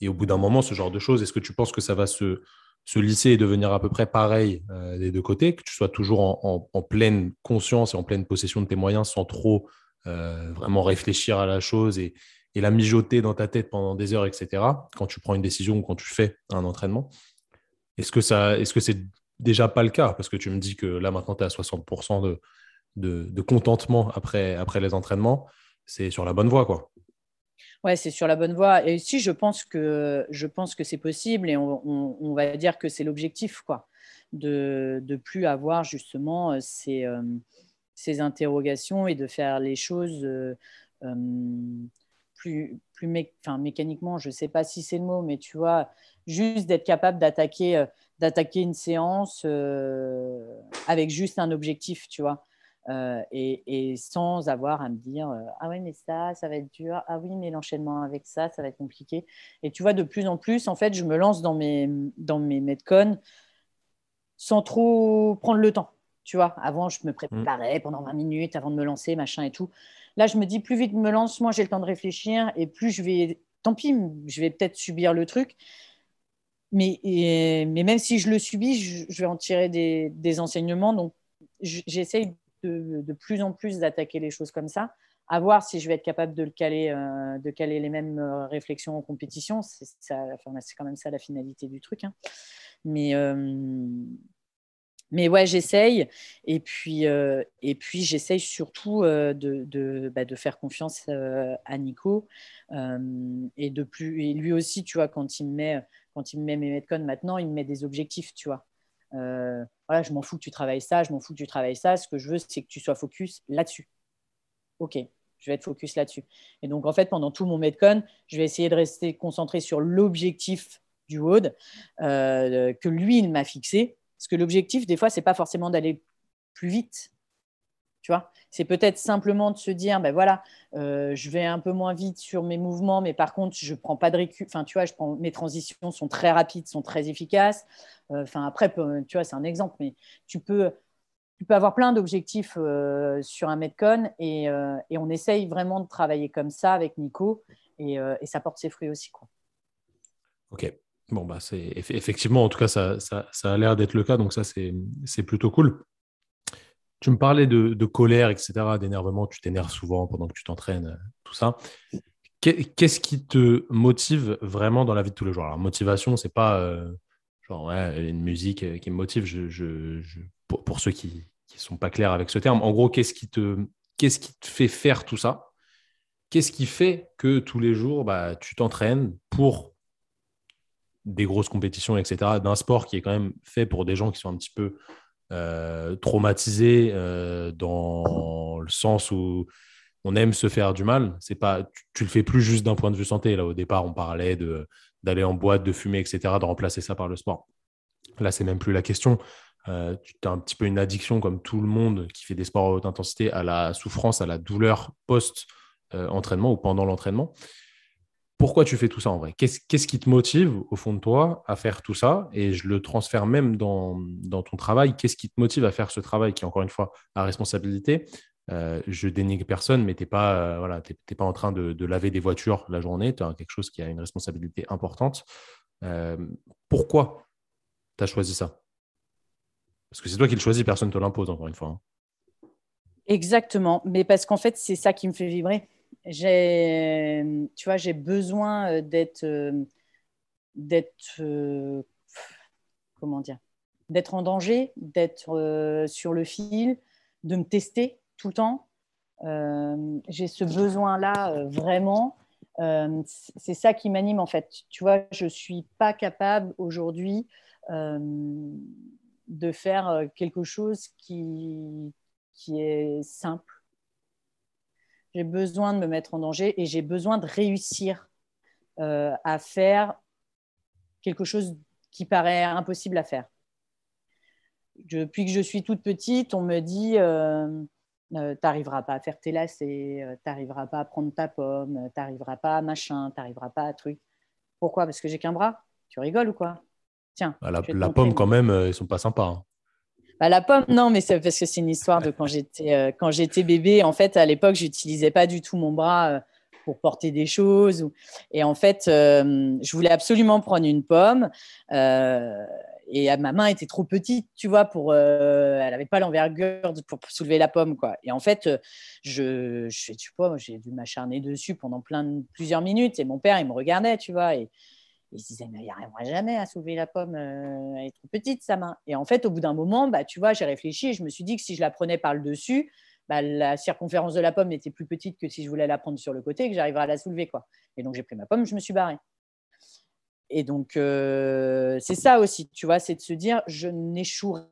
Et au bout d'un moment, ce genre de choses, est-ce que tu penses que ça va se, se lisser et devenir à peu près pareil euh, des deux côtés, que tu sois toujours en, pleine conscience et en pleine possession de tes moyens sans trop euh, vraiment réfléchir à la chose et, la mijoter dans ta tête pendant des heures, etc., quand tu prends une décision ou quand tu fais un entraînement? Est-ce que ça, est-ce que c'est déjà pas le cas? Parce que tu me dis que là, maintenant, tu es à 60% de, de, contentement après, après les entraînements, c'est sur la bonne voie, quoi. Ouais, c'est sur la bonne voie. Et si je pense que je pense que c'est possible et on, va dire que c'est l'objectif, quoi, de ne plus avoir justement euh, ces, euh, ces, interrogations et de faire les choses euh, plus, plus mécaniquement. Je ne sais pas si c'est le mot, mais tu vois, juste d'être capable d'attaquer d'attaquer une séance avec juste un objectif, tu vois. Euh, et, sans avoir à me dire euh, ah oui mais ça ça va être dur. Ah oui mais l'enchaînement avec ça ça va être compliqué et tu vois de plus en plus en fait je me lance dans mes dans mes sans trop prendre le temps. Tu vois avant je me mmh. préparais pendant 20 minutes avant de me lancer machin et tout. Là je me dis plus vite je me lance moi j'ai le temps de réfléchir et plus je vais tant pis je vais peut-être subir le truc. Mais, mais même si je le subis je, vais en tirer des, des enseignements. Donc j'essaye de, plus en plus d'attaquer les choses comme ça. À voir si je vais être capable de le caler, euh, de caler les mêmes euh, réflexions en compétition. C'est quand même ça la finalité du truc. Hein. Mais, euh, mais ouais, j'essaye. Et puis, puis j'essaye surtout de, bah, de, faire confiance à Nico. et, de plus, lui aussi, tu vois, quand il me met, quand il me met mes Metcon maintenant, il me met des objectifs, tu vois. Euh, voilà, je m'en fous que tu travailles ça, je m'en fous que tu travailles ça. Ce que je veux, c'est que tu sois focus là-dessus. OK, je vais être focus là-dessus. Et donc, en fait, pendant tout mon Medcon, je vais essayer de rester concentré sur l'objectif du WOD euh, que lui, il m'a fixé. Parce que l'objectif, des fois, c'est pas forcément d'aller plus vite. Tu vois c'est peut-être simplement de se dire, ben voilà, euh, je vais un peu moins vite sur mes mouvements, mais par contre, je prends pas de récup. Enfin, tu vois, je prends, mes transitions sont très rapides, sont très efficaces. Euh, enfin, après, tu vois, c'est un exemple, mais tu peux, tu peux avoir plein d'objectifs euh, sur un Metcon et, on essaye vraiment de travailler comme ça avec Nico et, et ça porte ses fruits aussi. Quoi. Ok. Bon, bah, c'est effectivement, en tout cas, ça, ça, ça a l'air d'être le cas, donc ça, c'est plutôt cool. Tu me parlais de, colère, etc., d'énervement, tu t'énerves souvent pendant que tu t'entraînes, euh, tout ça. Qu'est-ce qui te motive vraiment dans la vie de tous les jours? Alors, motivation, c'est pas euh, genre une musique euh, qui me motive. Pour, ceux qui ne sont pas clairs avec ce terme, en gros, qu'est-ce qui, te, qu'est-ce qui te fait faire tout ça? Qu'est-ce qui fait que tous les jours, bah, tu t'entraînes pour des grosses compétitions, etc., d'un sport qui est quand même fait pour des gens qui sont un petit peu euh, traumatisé euh, dans le sens où on aime se faire du mal. C'est pas, tu, le fais plus juste d'un point de vue santé. Là, au départ, on parlait de d'aller en boîte, de fumer, etc., de remplacer ça par le sport. Là, c'est même plus la question. Euh, tu as un petit peu une addiction, comme tout le monde qui fait des sports à haute intensité, à la souffrance, à la douleur post-entraînement ou pendant l'entraînement pourquoi tu fais tout ça en vrai? Qu'est-ce qui te motive au fond de toi à faire tout ça? Et je le transfère même dans, ton travail. Qu'est-ce qui te motive à faire ce travail qui, encore une fois, a responsabilité? Euh, Je dénigre personne, mais tu n'es pas, euh, voilà, pas en train de, laver des voitures la journée. Tu as quelque chose qui a une responsabilité importante. Euh, pourquoi tu as choisi ça? Parce que c'est toi qui le choisis, personne ne te l'impose, encore une fois. Hein. Exactement. Mais parce qu'en fait, c'est ça qui me fait vibrer j'ai, tu vois, j'ai besoin euh, d'être, euh, d'être, euh, comment dire, d'être en danger, d'être sur le fil, de me tester tout le temps. J'ai ce besoin-là vraiment. c'est ça qui m'anime en fait. Tu vois, je suis pas capable aujourd'hui de faire quelque chose qui, qui est simple. J'ai besoin de me mettre en danger et j'ai besoin de réussir euh, à faire quelque chose qui paraît impossible à faire. Depuis que je suis toute petite, on me dit euh, euh, tu n'arriveras pas à faire tes lacets, tu n'arriveras pas à prendre ta pomme, tu n'arriveras pas à machin, tu n'arriveras pas à truc. Pourquoi? Parce que j'ai qu'un bras? Tu rigoles ou quoi? Tiens. Bah, la, pomme, quand même, ils sont pas sympas. Hein. Bah, la pomme, non, mais c'est parce que c'est une histoire de quand j'étais euh, quand j'étais bébé. En fait, à l'époque, j'utilisais pas du tout mon bras euh, pour porter des choses. Et en fait, euh, je voulais absolument prendre une pomme. et ma main était trop petite, tu vois, pour. elle n'avait pas l'envergure pour soulever la pomme, quoi. Et en fait, je, je sais pas, j'ai dû m'acharner dessus pendant plein plusieurs minutes. Et mon père, il me regardait, tu vois. Et, il se disait, mais il n'y arrivera jamais à soulever la pomme, elle est trop petite sa main. Et en fait, au bout d'un moment, bah, tu vois, j'ai réfléchi et je me suis dit que si je la prenais par le dessus, bah, la circonférence de la pomme était plus petite que si je voulais la prendre sur le côté et que j'arriverais à la soulever. Quoi. Et donc, j'ai pris ma pomme, je me suis barrée. Et donc, euh, c'est ça aussi, tu vois, c'est de se dire, je n'échouerai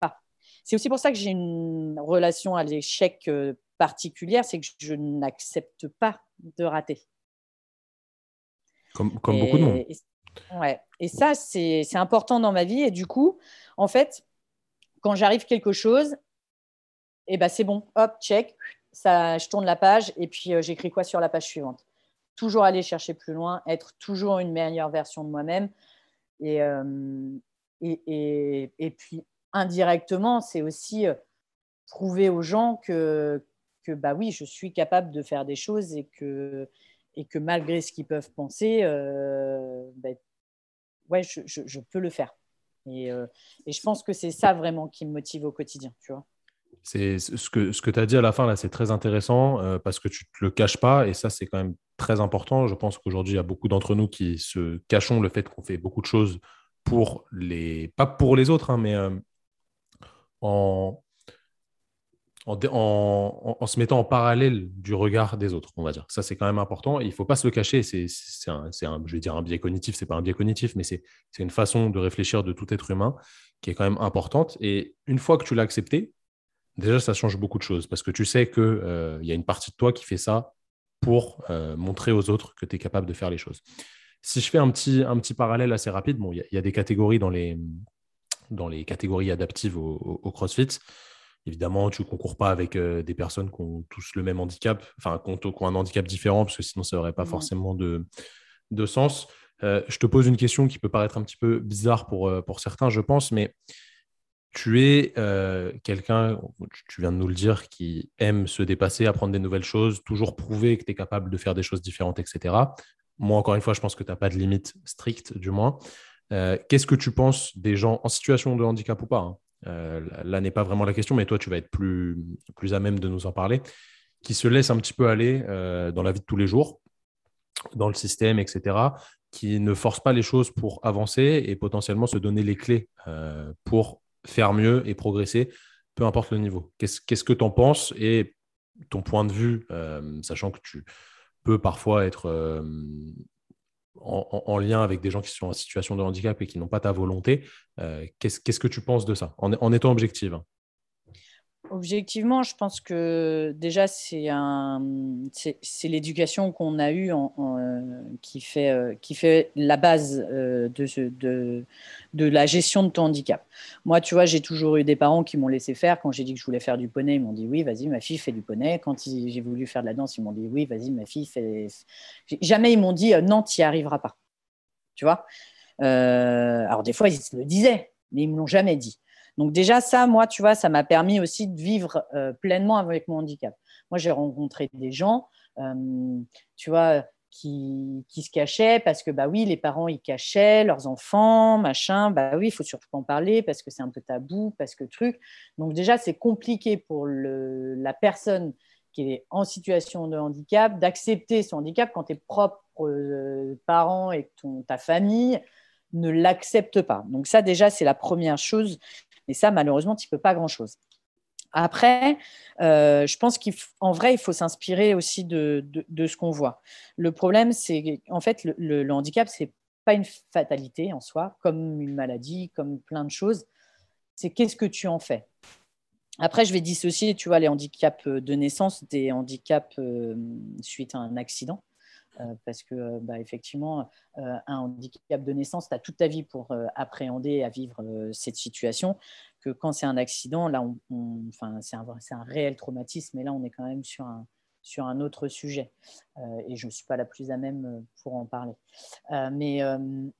pas. C'est aussi pour ça que j'ai une relation à l'échec euh, particulière, c'est que je n'accepte pas de rater. Comme, beaucoup de monde. Et, ouais. et ça, c'est important dans ma vie. Et du coup, en fait, quand j'arrive quelque chose, et eh ben, c'est bon, hop, check, ça, je tourne la page et puis euh, j'écris quoi sur la page suivante? Toujours aller chercher plus loin, être toujours une meilleure version de moi-même. Et, euh, et, et, et, puis, indirectement, c'est aussi euh, prouver aux gens que, que, bah oui, je suis capable de faire des choses et que, et que malgré ce qu'ils peuvent penser, euh, ben, ouais, je, peux le faire. Et, euh, et je pense que c'est ça vraiment qui me motive au quotidien, tu vois. C'est ce que, ce que tu as dit à la fin, là, c'est très intéressant euh, parce que tu ne te le caches pas et ça, c'est quand même très important. Je pense qu'aujourd'hui, il y a beaucoup d'entre nous qui se cachons le fait qu'on fait beaucoup de choses pour les, pas pour les autres, hein, mais en, en, se mettant en parallèle du regard des autres, on va dire. Ça, c'est quand même important. il ne faut pas se le cacher. C'est un, je vais dire un biais cognitif. C'est pas un biais cognitif, mais c'est une façon de réfléchir de tout être humain qui est quand même importante. Et une fois que tu l'as accepté, déjà, ça change beaucoup de choses parce que tu sais qu'il euh, y a une partie de toi qui fait ça pour euh, montrer aux autres que tu es capable de faire les choses. Si je fais un petit, un petit parallèle assez rapide, bon, il y, a des catégories dans les, dans les catégories adaptives au CrossFit. Évidemment, tu ne concours pas avec euh, des personnes qui ont tous le même handicap, enfin, qui ont, un handicap différent, parce que sinon, ça n'aurait pas forcément de, de sens. Euh, je te pose une question qui peut paraître un petit peu bizarre pour, euh, pour certains, je pense, mais tu es quelqu'un, tu viens de nous le dire, qui aime se dépasser, apprendre des nouvelles choses, toujours prouver que tu es capable de faire des choses différentes, etc. Moi, encore une fois, je pense que tu n'as pas de limite stricte, du moins. Qu'est-ce que tu penses des gens en situation de handicap ou pas hein? Là n'est pas vraiment la question, mais toi, tu vas être plus, plus à même de nous en parler, qui se laisse un petit peu aller euh, dans la vie de tous les jours, dans le système, etc., qui ne force pas les choses pour avancer et potentiellement se donner les clés euh, pour faire mieux et progresser, peu importe le niveau. Qu'est-ce que tu en penses et ton point de vue, sachant que tu peux parfois être en, lien avec des gens qui sont en situation de handicap et qui n'ont pas ta volonté. Euh, qu'est-ce que tu penses de ça, en, étant objective hein Objectivement, je pense que déjà, c'est l'éducation qu'on a eue euh, qui, fait, euh, qui fait la base euh, de, la gestion de ton handicap. Moi, tu vois, j'ai toujours eu des parents qui m'ont laissé faire. Quand j'ai dit que je voulais faire du poney, ils m'ont dit oui, vas-y, ma fille fait du poney. Quand j'ai voulu faire de la danse, ils m'ont dit oui, vas-y, ma fille fait. Jamais ils m'ont dit non, tu n'y arriveras pas. Tu vois? Alors, des fois, ils le disaient, mais ils ne me l'ont jamais dit. Donc déjà, ça, moi, tu vois, ça m'a permis aussi de vivre euh, pleinement avec mon handicap. Moi, j'ai rencontré des gens, euh, tu vois, qui, qui, se cachaient parce que, bah oui, les parents, ils cachaient leurs enfants, machin. Bah oui, il faut surtout pas en parler parce que c'est un peu tabou, parce que truc. Donc déjà, c'est compliqué pour le, la personne qui est en situation de handicap d'accepter son handicap quand tes propres euh, parents et ta famille ne l'acceptent pas. Donc ça, déjà, c'est la première chose. Et ça, malheureusement, tu ne peux pas grand-chose. Après, euh, je pense qu'en vrai, il faut s'inspirer aussi de, ce qu'on voit. Le problème, c'est en fait, le, le handicap, ce n'est pas une fatalité en soi, comme une maladie, comme plein de choses. C'est qu'est-ce que tu en fais? Après, je vais dissocier, tu vois, les handicaps de naissance des handicaps euh, suite à un accident. Euh, parce que, bah, effectivement, euh, un handicap de naissance, tu as toute ta vie pour appréhender à vivre cette situation. Que quand c'est un accident, là, enfin, c'est un, réel traumatisme, mais là, on est quand même sur un, sur un autre sujet. Euh, et je ne suis pas la plus à même euh, pour en parler. Euh, mais,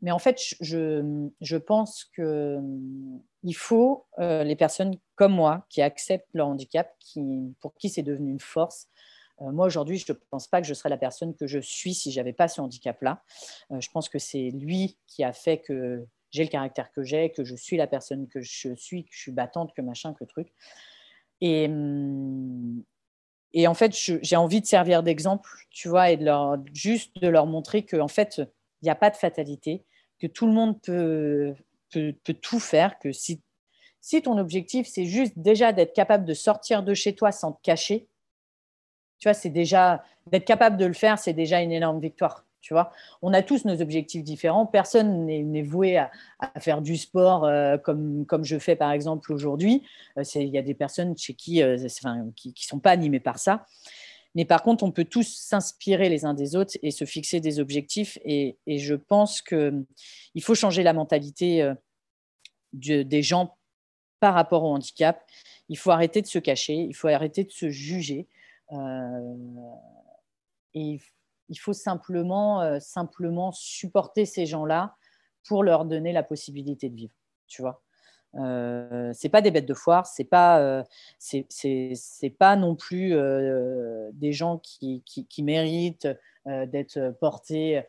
mais en fait, je, je pense qu'il faut les personnes comme moi qui acceptent leur handicap, qui, pour qui c'est devenu une force. Moi, aujourd'hui, je ne pense pas que je serais la personne que je suis si je n'avais pas ce handicap-là. je pense que c'est lui qui a fait que j'ai le caractère que j'ai, que je suis la personne que je suis, que je suis battante, que machin, que truc. Et, hum, en fait, j'ai envie de servir d'exemple, tu vois, et de leur, juste de leur montrer qu'en fait, il n'y a pas de fatalité, que tout le monde peut, peut, tout faire, que si, si ton objectif, c'est juste déjà d'être capable de sortir de chez toi sans te cacher, tu vois, c'est déjà, d'être capable de le faire, c'est déjà une énorme victoire vois, on a tous nos objectifs différents. Personne n'est voué à, faire du sport euh, comme, comme je fais par exemple aujourd'hui. Euh, il y a des personnes chez qui, euh, qui ne sont pas animées par ça. Mais par contre, on peut tous s'inspirer les uns des autres et se fixer des objectifs. Et, je pense qu'il faut changer la mentalité des gens par rapport au handicap. Il faut arrêter de se cacher, il faut arrêter de se juger. Et il faut simplement, euh, simplement supporter ces gens-là pour leur donner la possibilité de vivre. Tu vois euh, c'est pas des bêtes de foire, c'est pas, euh, c'est, pas non plus euh, des gens qui, qui, méritent d'être portés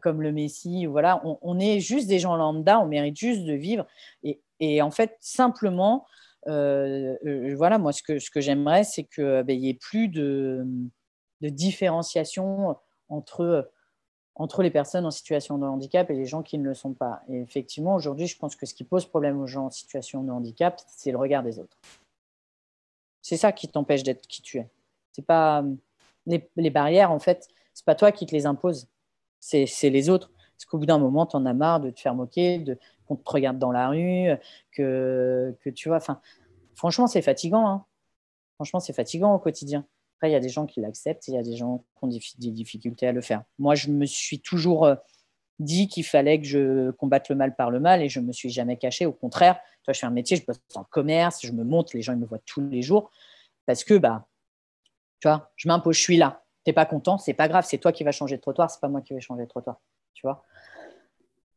comme le Messie. Voilà, on, est juste des gens lambda, on mérite juste de vivre. Et, et en fait, simplement, voilà, moi, ce que, ce que j'aimerais, c'est qu'il ben, n'y ait plus de, de différenciation entre, entre les personnes en situation de handicap et les gens qui ne le sont pas. Et effectivement, aujourd'hui, je pense que ce qui pose problème aux gens en situation de handicap, c'est le regard des autres. C'est ça qui t'empêche d'être qui tu es. C'est pas les, barrières, en fait, c'est pas toi qui te les imposes, c'est les autres. Parce qu'au bout d'un moment, tu en as marre de te faire moquer, qu'on te regarde dans la rue, que, que tu vois. Enfin, franchement, c'est fatigant. Hein. Franchement, c'est fatigant au quotidien. Après, il y a des gens qui l'acceptent il y a des gens qui ont des difficultés à le faire. Moi, je me suis toujours euh, dit qu'il fallait que je combatte le mal par le mal et je ne me suis jamais caché. Au contraire, toi, je fais un métier, je bosse en commerce, je me montre, les gens ils me voient tous les jours parce que, bah, tu vois, je m'impose, je suis là. Tu n'es pas content, c'est pas grave, c'est toi qui vas changer de trottoir, c'est pas moi qui vais changer de trottoir, tu vois?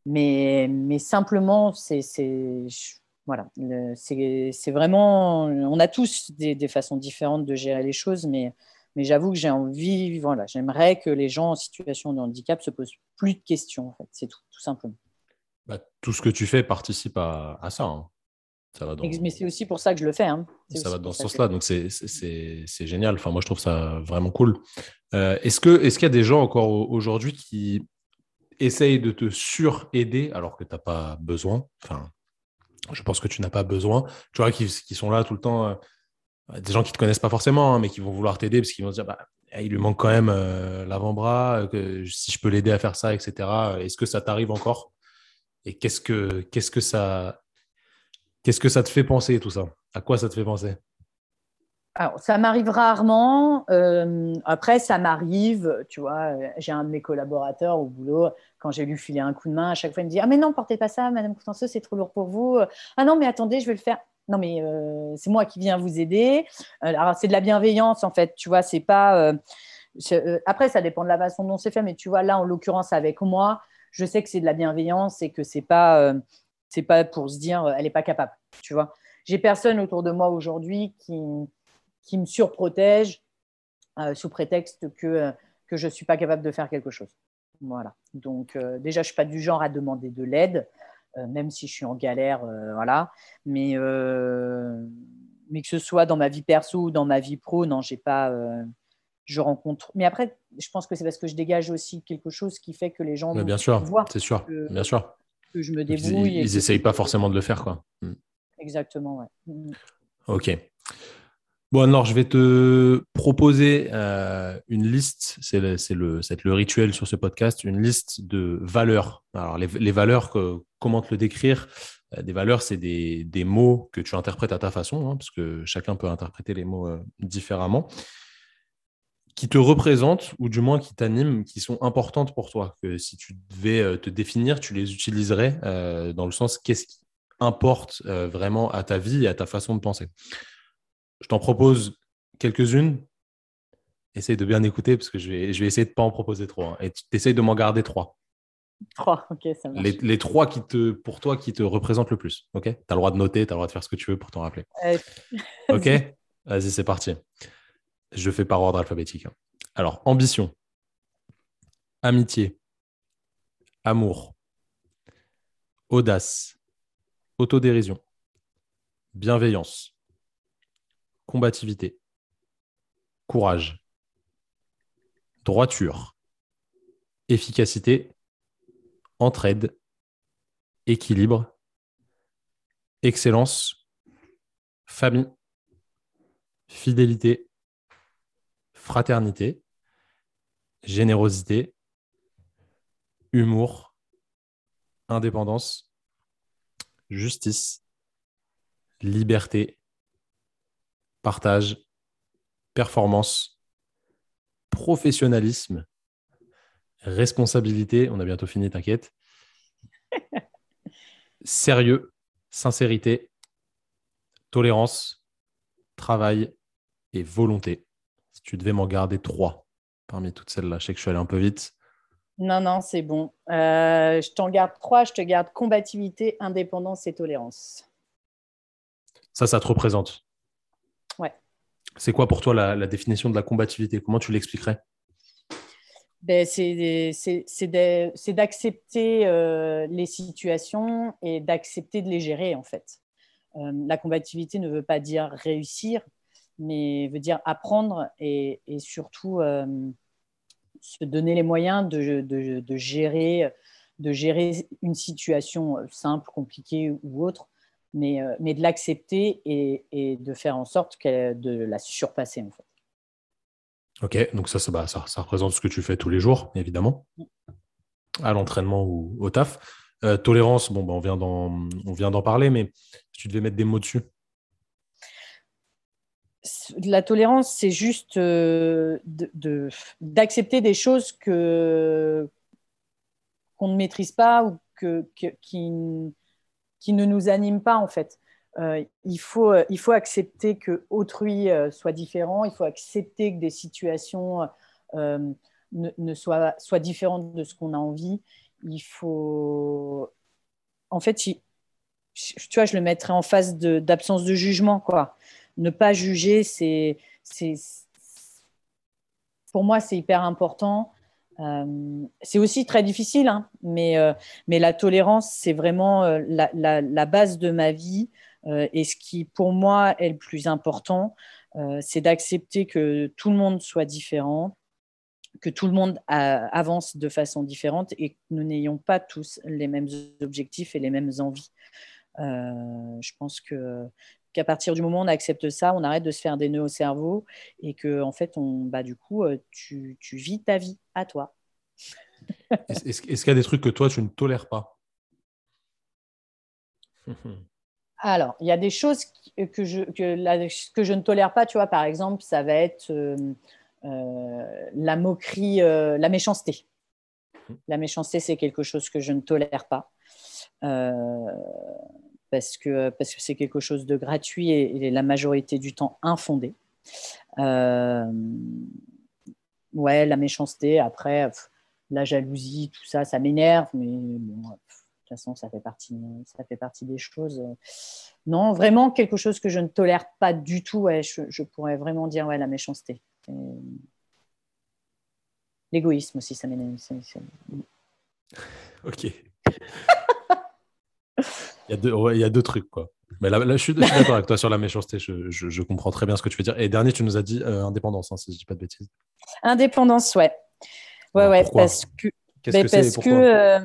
Mais, mais simplement, c'est voilà, c'est vraiment. On a tous des, façons différentes de gérer les choses, mais, mais j'avoue que j'ai envie, voilà, j'aimerais que les gens en situation de handicap se posent plus de questions, en fait, c'est tout, tout simplement. Bah, tout ce que tu fais participe à, ça. Hein. ça va Mais c'est aussi pour ça que je le fais. Hein. Ça va dans ce sens-là, donc c'est génial. Enfin, moi, je trouve ça vraiment cool. Euh, est-ce qu'il est y a des gens encore aujourd'hui qui essayent de te suraider alors que tu n'as pas besoin enfin, je pense que tu n'as pas besoin. Tu vois, qui, sont là tout le temps, euh, des gens qui ne te connaissent pas forcément, hein, mais qui vont vouloir t'aider parce qu'ils vont se dire, bah, il lui manque quand même euh, l'avant-bras, que si je peux l'aider à faire ça, etc. Est-ce que ça t'arrive encore? Et qu'est-ce que, que ça, qu'est-ce que ça te fait penser tout ça? À quoi ça te fait penser? Alors, ça m'arrive rarement. Euh, après, ça m'arrive, tu vois, j'ai un de mes collaborateurs au boulot, quand j'ai lui filer un coup de main, à chaque fois, il me dit Ah, mais non, portez pas ça, Madame Coutenceau, c'est trop lourd pour vous. Ah, non, mais attendez, je vais le faire. Non, mais euh, c'est moi qui viens vous aider. Euh, alors, c'est de la bienveillance, en fait, tu vois, c'est pas. après, ça dépend de la façon dont c'est fait, mais tu vois, là, en l'occurrence, avec moi, je sais que c'est de la bienveillance et que c'est pas, c'est pas pour se dire Elle n'est pas capable, tu vois. J'ai personne autour de moi aujourd'hui qui qui me surprotège euh, sous prétexte que, euh, que je ne suis pas capable de faire quelque chose. Voilà. Donc, euh, déjà, je ne suis pas du genre à demander de l'aide, même si je suis en galère. voilà. Mais, mais que ce soit dans ma vie perso ou dans ma vie pro, non, j'ai pas. je rencontre. Mais après, je pense que c'est parce que je dégage aussi quelque chose qui fait que les gens. bien sûr, c'est sûr, bien sûr. que je me débrouille. Ils n'essayent pas forcément de le faire, quoi. Hmm. Exactement, ouais. Hmm. Ok. Bon, alors, je vais te proposer euh, une liste, c'est le, rituel sur ce podcast, une liste de valeurs. Alors, les, valeurs, que, comment te le décrire? Euh, Des valeurs, c'est des, des, mots que tu interprètes à ta façon, hein, parce que chacun peut interpréter les mots euh, différemment, qui te représentent, ou du moins qui t'animent, qui sont importantes pour toi. Que si tu devais te définir, tu les utiliserais dans le sens qu'est-ce qui importe vraiment à ta vie et à ta façon de penser? Je t'en propose quelques-unes. Essaye de bien écouter parce que je vais, je vais essayer de ne pas en proposer trop. Hein. Et tu essayes de m'en garder trois. Trois, ok, ça marche. Les, les, trois qui te, pour toi qui te représentent le plus. Ok? Tu as le droit de noter, tu as le droit de faire ce que tu veux pour t'en rappeler. ok? Vas-y, c'est parti. Je fais par ordre alphabétique. Hein. Alors, ambition, amitié, amour, audace, autodérision, bienveillance, combativité, courage, droiture, efficacité, entraide, équilibre, excellence, famille, fidélité, fraternité, générosité, humour, indépendance, justice, liberté, partage, performance, professionnalisme, responsabilité, on a bientôt fini, t'inquiète, sérieux, sincérité, tolérance, travail et volonté. Si tu devais m'en garder trois parmi toutes celles-là, je sais que je suis allé un peu vite. Non, non, c'est bon. Euh, je t'en garde trois. Je te garde combativité, indépendance et tolérance. Ça, ça te représente. C'est quoi pour toi la, définition de la combativité? Comment tu l'expliquerais? Ben, C'est d'accepter euh, les situations et d'accepter de les gérer, en fait. Euh, la combativité ne veut pas dire réussir, mais veut dire apprendre et, surtout euh, se donner les moyens de, de, gérer, de gérer une situation simple, compliquée ou autre mais, euh, mais de l'accepter et, et, de faire en sorte de la surpasser en fait. Ok, donc ça, ça, bah, ça, ça, représente ce que tu fais tous les jours, évidemment, à l'entraînement ou au taf. Euh, tolérance, bon, bah, on vient d'en, parler, mais si tu devais mettre des mots dessus. La tolérance, c'est juste euh, de, d'accepter des choses que qu'on ne maîtrise pas ou que, que qui, qui ne nous anime pas en fait. Euh, il, faut, euh, il faut accepter que autrui euh, soit différent, il faut accepter que des situations ne, soient, soient, différentes de ce qu'on a envie. Il faut. En fait, tu vois, je le mettrais en phase d'absence de, jugement. Quoi. Ne pas juger, c'est. Pour moi, c'est hyper important. Euh, c'est aussi très difficile, hein, mais, euh, mais la tolérance, c'est vraiment euh, la, la, base de ma vie. et ce qui, pour moi, est le plus important, c'est d'accepter que tout le monde soit différent, que tout le monde avance de façon différente et que nous n'ayons pas tous les mêmes objectifs et les mêmes envies. je pense que qu'à partir du moment où on accepte ça, on arrête de se faire des nœuds au cerveau et que en fait, on, bah, du coup, euh, tu, tu vis ta vie à toi. Est-ce qu'il y a des trucs que toi, tu ne tolères pas? Alors, il y a des choses que je, que, que je ne tolère pas, tu vois, par exemple, ça va être euh, euh, la moquerie, la méchanceté. La méchanceté, c'est quelque chose que je ne tolère pas parce que parce que c'est quelque chose de gratuit et, la majorité du temps infondé. Euh, ouais, la méchanceté, après, la jalousie, tout ça, ça m'énerve, mais bon, de toute façon, ça fait partie, ça fait partie des choses. Non, vraiment quelque chose que je ne tolère pas du tout. Je, pourrais vraiment dire ouais, la méchanceté. L'égoïsme aussi, ça m'énerve. Ok. Il y, a deux, trucs, quoi. Mais là, je suis, d'accord avec toi sur la méchanceté. Je, comprends très bien ce que tu veux dire. Et dernier, tu nous as dit euh, indépendance, hein, si je ne dis pas de bêtises. Indépendance, ouais. Ouais, ouais, parce que. Qu'est-ce ben, que parce que, euh,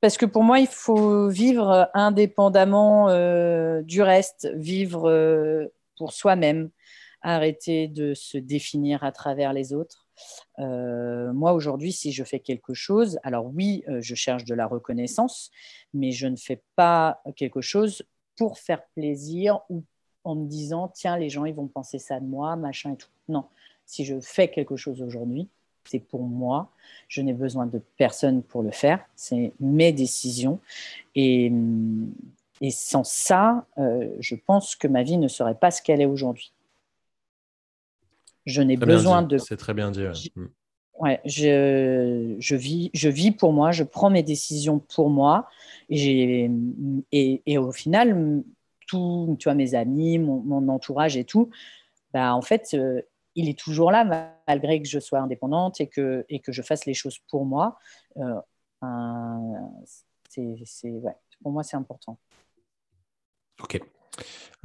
parce que pour moi, il faut vivre indépendamment euh, du reste, vivre euh, pour soi-même, arrêter de se définir à travers les autres. Euh, moi, aujourd'hui, si je fais quelque chose, alors oui, je cherche de la reconnaissance, mais je ne fais pas quelque chose pour faire plaisir ou en me disant, tiens, les gens, ils vont penser ça de moi, machin et tout. Non, si je fais quelque chose aujourd'hui, c'est pour moi. Je n'ai besoin de personne pour le faire. C'est mes décisions. Et, et sans ça, euh, je pense que ma vie ne serait pas ce qu'elle est aujourd'hui. Je n'ai besoin de. C'est très bien dit. Ouais. Mm. je, je, vis, je vis pour moi, je prends mes décisions pour moi. Et, et, et au final, tout, tu vois, mes amis, mon, mon entourage et tout, bah, en fait, euh, il est toujours là malgré que je sois indépendante et que, et que je fasse les choses pour moi. Euh, c'est, pour moi, c'est important. Ok.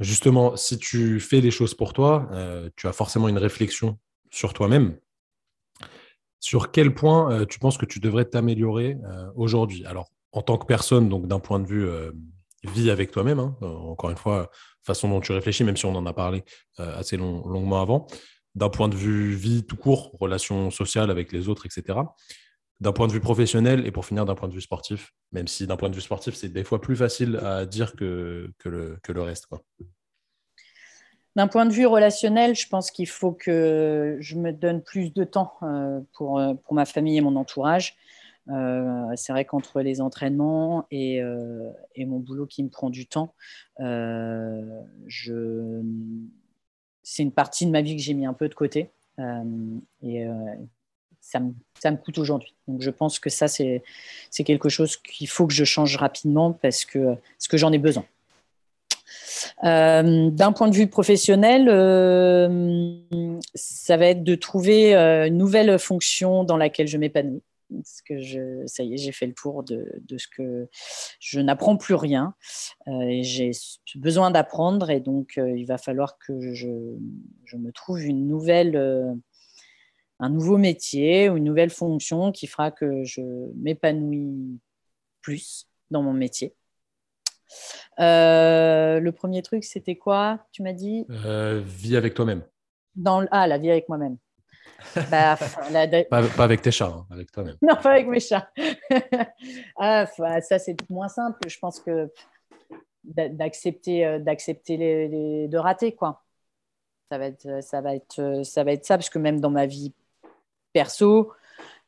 Justement, si tu fais les choses pour toi, euh, tu as forcément une réflexion sur toi-même. Sur quel point euh, tu penses que tu devrais t'améliorer aujourd'hui? Alors, en tant que personne, donc d'un point de vue vie avec toi-même, hein, encore une fois, façon dont tu réfléchis, même si on en a parlé assez longuement avant, d'un point de vue vie tout court, relations sociales avec les autres, etc. D'un point de vue professionnel et pour finir d'un point de vue sportif, même si d'un point de vue sportif, c'est des fois plus facile à dire que, que, le, que le reste. D'un point de vue relationnel, je pense qu'il faut que je me donne plus de temps euh, pour, euh, pour ma famille et mon entourage. Euh, c'est vrai qu'entre les entraînements et, et, mon boulot qui me prend du temps, je, c'est une partie de ma vie que j'ai mis un peu de côté. Et ça me, coûte aujourd'hui. Donc je pense que ça, c'est, quelque chose qu'il faut que je change rapidement parce que, parce que j'en ai besoin. Euh, d'un point de vue professionnel, ça va être de trouver une nouvelle fonction dans laquelle je m'épanouis ça y est, j'ai fait le tour de, ce que je n'apprends plus rien euh, j'ai besoin d'apprendre et donc euh, il va falloir que je, je me trouve une nouvelle, euh, un nouveau métier ou une nouvelle fonction qui fera que je m'épanouis plus dans mon métier. le premier truc, c'était quoi Tu m'as dit? Vie avec toi-même. Dans, ah, la vie avec moi-même. Bah, pas, avec tes chats, hein, avec toi-même. Non, pas avec mes chats. ah, ça, c'est moins simple. Je pense que d'accepter, euh, d'accepter les, de rater, quoi. Ça va, être, ça, va être, ça va être ça, parce que même dans ma vie perso,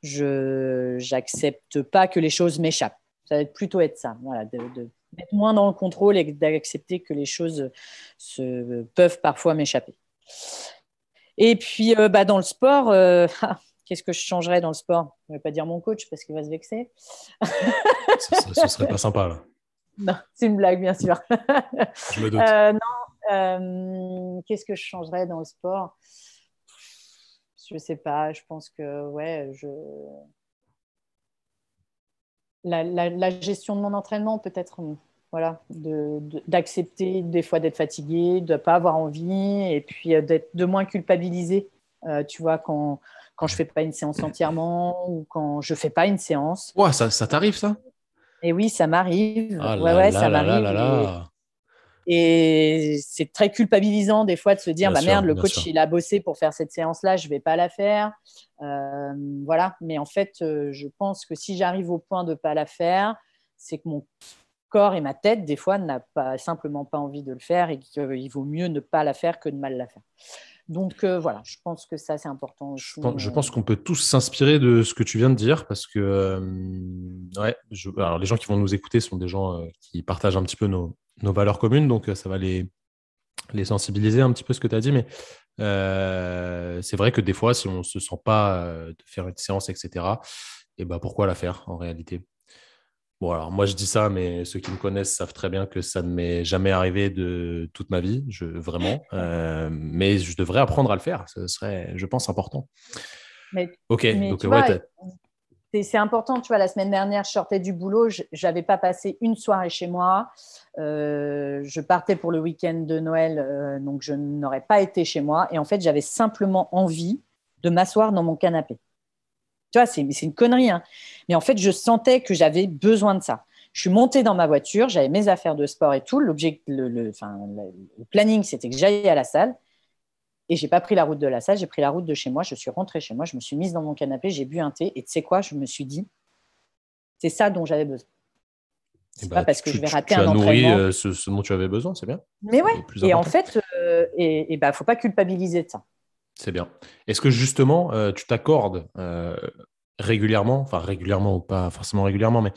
je n'accepte pas que les choses m'échappent. Ça va être plutôt être ça, voilà, de, de d'être moins dans le contrôle et d'accepter que les choses se, peuvent parfois m'échapper. Et puis, euh, bah, dans le sport, euh, ah, qu'est-ce que je changerais dans le sport? Je ne vais pas dire mon coach parce qu'il va se vexer. ce, ne serait pas sympa, là. Non, c'est une blague, bien sûr. je me doute. Euh, non, qu'est-ce que je changerais dans le sport? Je ne sais pas. Je pense que, ouais, je... La, la gestion de mon entraînement, peut-être voilà, d'accepter des fois d'être fatigué, de ne pas avoir envie, et puis euh, d'être de moins culpabilisé, euh, tu vois, quand, quand je ne fais pas une séance entièrement ou quand je ne fais pas une séance. Ouais, ça, ça t'arrive ça? Et oui, ça m'arrive. Ah ouais, ouais, ça m'arrive. Et, c'est très culpabilisant des fois de se dire, bah merde, le coach, il a bossé pour faire cette séance-là, je ne vais pas la faire. Euh, voilà, mais en fait, je pense que si j'arrive au point de ne pas la faire, c'est que mon corps et ma tête, des fois, n'a pas simplement pas envie de le faire et qu'il vaut mieux ne pas la faire que de mal la faire. Donc euh, voilà, je pense que ça, c'est important. Je pense, qu'on peut tous s'inspirer de ce que tu viens de dire parce que euh, ouais, alors les gens qui vont nous écouter sont des gens euh, qui partagent un petit peu nos, valeurs communes, donc ça va les, les sensibiliser un petit peu ce que tu as dit, mais c'est vrai que des fois, si on ne se sent pas de faire une séance, etc., et eh ben pourquoi la faire en réalité? Bon, alors moi je dis ça, mais ceux qui me connaissent savent très bien que ça ne m'est jamais arrivé de toute ma vie, je, vraiment. Euh, mais je devrais apprendre à le faire. Ce serait, je pense, important. Mais, ok, donc ouais, c'est important. Tu vois, la semaine dernière, je sortais du boulot, je n'avais pas passé une soirée chez moi. Euh, je partais pour le week-end de Noël, euh, donc je n'aurais pas été chez moi. Et en fait, j'avais simplement envie de m'asseoir dans mon canapé. Tu vois, c'est une connerie. Hein. Mais en fait, je sentais que j'avais besoin de ça. Je suis montée dans ma voiture, j'avais mes affaires de sport et tout. L'objet, le, le, le, planning, c'était que j'aille à la salle. Et j'ai pas pris la route de la salle, j'ai pris la route de chez moi. Je suis rentrée chez moi, je me suis mise dans mon canapé, j'ai bu un thé. Et tu sais quoi, je me suis dit, c'est ça dont j'avais besoin. C'est bah, pas parce que je vais rater tu un as nourri euh, ce, dont tu avais besoin, c'est bien. Mais ouais. Et en fait, euh, et, bah, faut pas culpabiliser de ça. C'est bien. Est-ce que justement, euh, tu t'accordes régulièrement, enfin régulièrement ou pas forcément régulièrement, mais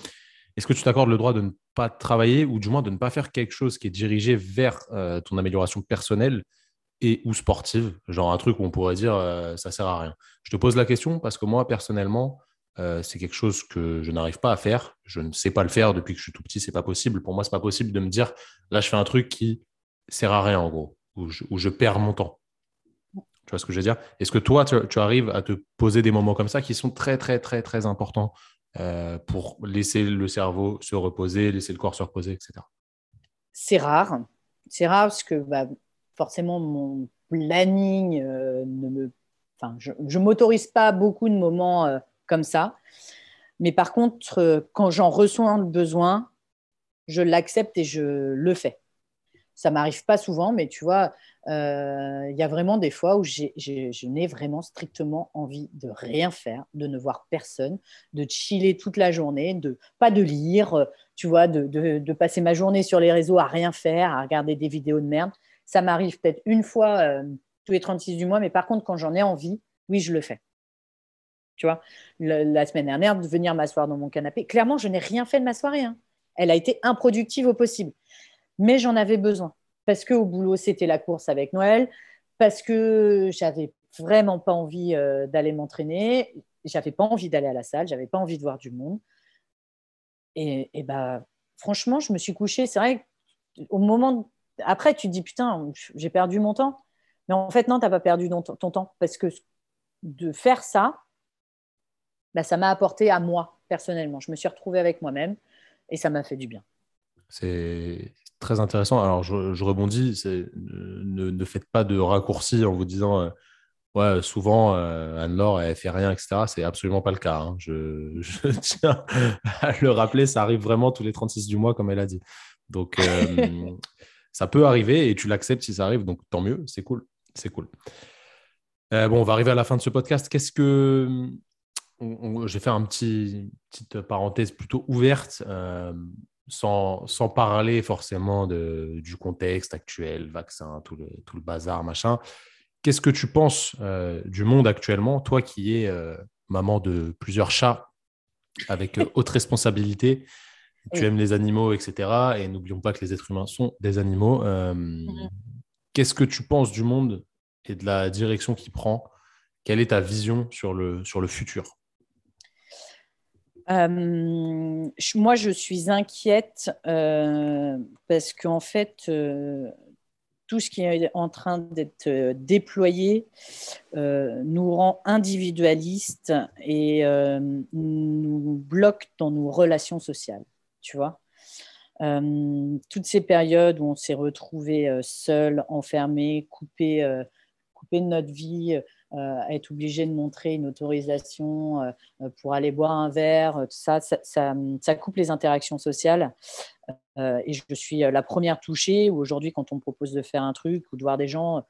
est-ce que tu t'accordes le droit de ne pas travailler ou du moins de ne pas faire quelque chose qui est dirigé vers ton amélioration personnelle et ou sportive Genre un truc où on pourrait dire ça sert à rien. Je te pose la question parce que moi, personnellement, euh, c'est quelque chose que je n'arrive pas à faire. Je ne sais pas le faire depuis que je suis tout petit, c'est pas possible. Pour moi, c'est pas possible de me dire là, je fais un truc qui sert à rien en gros, où je, perds mon temps. Tu vois ce que je veux dire? Est-ce que toi, tu, arrives à te poser des moments comme ça qui sont très, très, très, très importants euh, pour laisser le cerveau se reposer, laisser le corps se reposer, etc. C'est rare. C'est rare parce que bah, forcément, mon planning euh, ne me. Enfin, je ne m'autorise pas beaucoup de moments comme ça. Mais par contre, euh, quand j'en reçois le besoin, je l'accepte et je le fais. Ça m'arrive pas souvent, mais tu vois, euh, il y a vraiment des fois où je n'ai vraiment strictement envie de rien faire, de ne voir personne, de chiller toute la journée, de pas de lire, euh, tu vois, de, passer ma journée sur les réseaux à rien faire, à regarder des vidéos de merde. Ça m'arrive peut-être une fois tous les 36 du mois, mais par contre, quand j'en ai envie, oui, je le fais. Tu vois, la semaine dernière, de venir m'asseoir dans mon canapé. Clairement, je n'ai rien fait de ma soirée. Hein. Elle a été improductive au possible. Mais j'en avais besoin. Parce qu'au boulot, c'était la course avec Noël. Parce que j'avais vraiment pas envie euh, d'aller m'entraîner. J'avais pas envie d'aller à la salle. J'avais pas envie de voir du monde. Et, et bah, franchement, je me suis couchée. C'est vrai au moment. Après, tu te dis, putain, j'ai perdu mon temps. Mais en fait, non, tu n'as pas perdu ton temps. Parce que de faire ça, bah, ça m'a apporté à moi personnellement. Je me suis retrouvée avec moi-même et ça m'a fait du bien. C'est très intéressant. Alors, je, rebondis, ne, faites pas de raccourcis en vous disant euh, ouais, souvent euh, Anne-Laure, elle fait rien, etc. C'est absolument pas le cas. Hein. Je, tiens à le rappeler, ça arrive vraiment tous les 36 du mois, comme elle a dit. Donc, euh, ça peut arriver et tu l'acceptes si ça arrive, donc tant mieux, c'est cool. C'est cool. bon, on va arriver à la fin de ce podcast. Qu'est-ce que je vais faire une petit, petite parenthèse plutôt ouverte, euh, sans, sans, parler forcément de, du contexte actuel, vaccin, tout le, tout le bazar, machin. Qu'est-ce que tu penses euh, du monde actuellement, toi qui es euh, maman de plusieurs chats avec haute responsabilité, tu aimes les animaux, etc. Et n'oublions pas que les êtres humains sont des animaux. Mm-hmm. Qu'est-ce que tu penses du monde et de la direction qu'il prend? Quelle est ta vision sur le, sur le futur? Euh, moi, je suis inquiète euh, parce qu'en fait, euh, tout ce qui est en train d'être déployé nous rend individualistes et nous bloque dans nos relations sociales. Tu vois toutes ces périodes où on s'est retrouvé seul, enfermé, coupé, coupé de notre vie, euh, être obligé de montrer une autorisation euh, pour aller boire un verre, tout ça, ça, coupe les interactions sociales. Euh, et je suis la première touchée aujourd'hui, quand on me propose de faire un truc ou de voir des gens,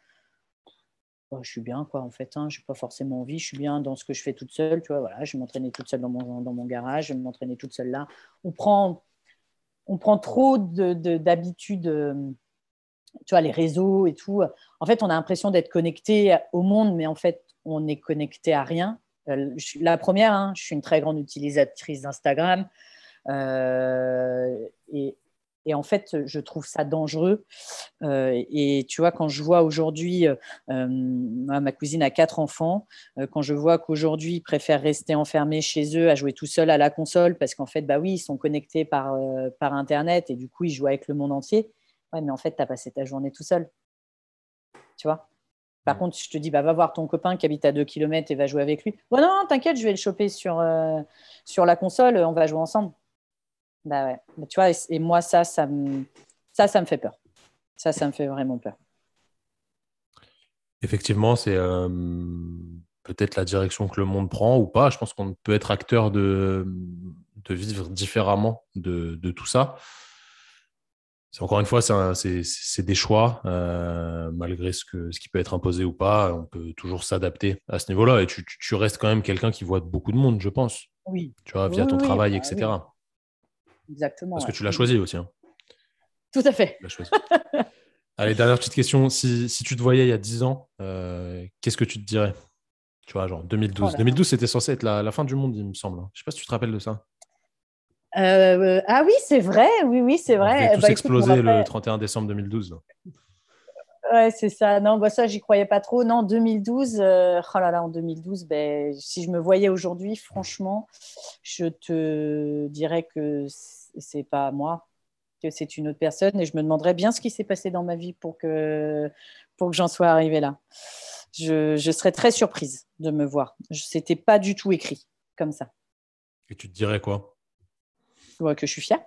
je suis bien, quoi, en fait. Hein, je n'ai pas forcément envie. Je suis bien dans ce que je fais toute seule. Tu vois, voilà, je vais m'entraîner toute seule dans mon, dans mon garage. Je vais m'entraîner toute seule là. On prend, on prend trop d'habitudes tu vois, les réseaux et tout. En fait, on a l'impression d'être connecté au monde, mais en fait, on est connecté à rien. Euh, la première, hein, je suis une très grande utilisatrice d'Instagram. Euh, et, et, en fait, je trouve ça dangereux. Euh, et tu vois, quand je vois aujourd'hui, ma cousine a quatre enfants, quand je vois qu'aujourd'hui, ils préfèrent rester enfermés chez eux à jouer tout seul à la console, parce qu'en fait, bah oui, ils sont connectés par, par Internet et du coup, ils jouent avec le monde entier. Ouais, mais en fait, tu as passé ta journée tout seul. Tu vois? Par contre, je te dis, bah, va voir ton copain qui habite à 2 km et va jouer avec lui. Bon, non, t'inquiète, je vais le choper sur, euh, sur la console, on va jouer ensemble. Bah ouais. tu vois, et, moi, ça, ça me, ça, ça me fait peur. Ça, ça me fait vraiment peur. Effectivement, c'est. Euh, peut-être la direction que le monde prend ou pas. Je pense qu'on peut être acteur de, de vivre différemment de, de tout ça. Encore une fois, c'est des choix, euh, malgré ce, que, ce qui peut être imposé ou pas, on peut toujours s'adapter à ce niveau-là. Et tu, tu, restes quand même quelqu'un qui voit beaucoup de monde, je pense. Oui. Tu vois, via ton travail, bah etc. Exactement. Parce que tu l'as choisi aussi. Hein. Tout à fait. Allez, dernière petite question. Si, si, tu te voyais il y a 10 ans, euh, qu'est-ce que tu te dirais? Tu vois, genre 2012. 2012, c'était censé être la, la, fin du monde, il me semble. Je ne sais pas si tu te rappelles de ça. Euh, ah oui, c'est vrai, oui, oui, c'est vrai. On bah, explosé le 31 décembre 2012. Ouais, c'est ça. Non, bah, ça, j'y croyais pas trop. Non, 2012, euh, oh là là, en 2012, ben, si je me voyais aujourd'hui, franchement, je te dirais que c'est pas moi, que c'est une autre personne et je me demanderais bien ce qui s'est passé dans ma vie pour que, pour que j'en sois arrivée là. Je, je, serais très surprise de me voir. C'était pas du tout écrit comme ça. Et tu te dirais quoi? Que je suis fière.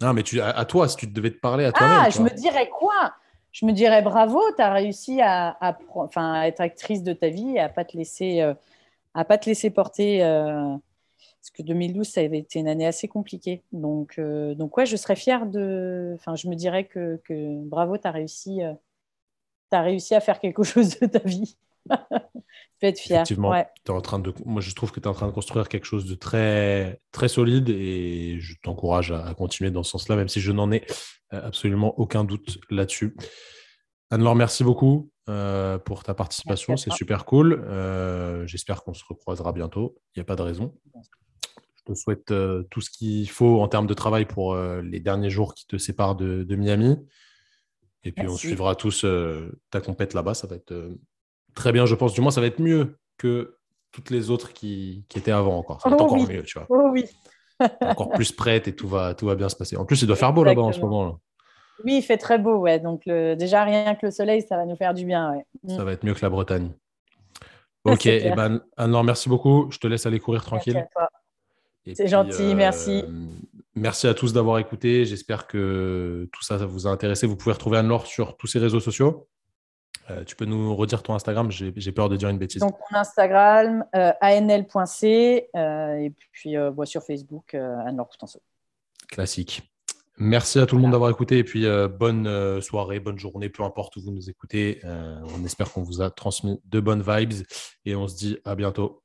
Non, mais tu, à, toi, si tu devais te parler à toi-même. Ah, je me dirais quoi? Je me dirais bravo, tu as réussi à, être actrice de ta vie et à pas te laisser, euh, à pas te laisser porter. Euh, parce que 2012, ça avait été une année assez compliquée. Donc, euh, donc ouais, je serais fière de. Enfin, je me dirais que, bravo, tu réussi, as réussi à faire quelque chose de ta vie. tu être fier. Effectivement, es en train de, moi, je trouve que tu es en train de construire quelque chose de très, très solide et je t'encourage à, continuer dans ce sens-là, même si je n'en ai euh, absolument aucun doute là-dessus. Anne-Laure, merci beaucoup euh, pour ta participation. C'est super cool. Euh, j'espère qu'on se recroisera bientôt. Il n'y a pas de raison. Je te souhaite tout ce qu'il faut en termes de travail pour les derniers jours qui te séparent de, Miami. Et puis, on suivra tous ta compète là-bas. Ça va être très bien, je pense. Du moins, ça va être mieux que toutes les autres qui, étaient avant encore. Ça va être oh encore mieux, tu vois. Oh oui. encore plus prête et tout va, tout va bien se passer. En plus, il doit faire beau là-bas en ce moment. Là. Oui, il fait très beau, ouais. Donc le... déjà rien que le soleil, ça va nous faire du bien, ouais. Ça mm. va être mieux que la Bretagne. Ok, et eh ben, alors merci beaucoup. Je te laisse aller courir tranquille. C'est gentil, merci. Euh, merci à tous d'avoir écouté. J'espère que tout ça, ça vous a intéressé. Vous pouvez retrouver Anne-Laure sur tous ses réseaux sociaux. Euh, tu peux nous redire ton Instagram J'ai peur de dire une bêtise. Donc, mon Instagram, euh, anl.c, euh, et puis sur Facebook, Anne-Laure Coutenceau. Classique. Merci à tout le monde d'avoir écouté et puis bonne soirée, bonne journée, peu importe où vous nous écoutez. on espère qu'on vous a transmis de bonnes vibes et on se dit à bientôt.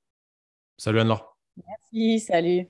Salut Anne-Laure. Merci, salut.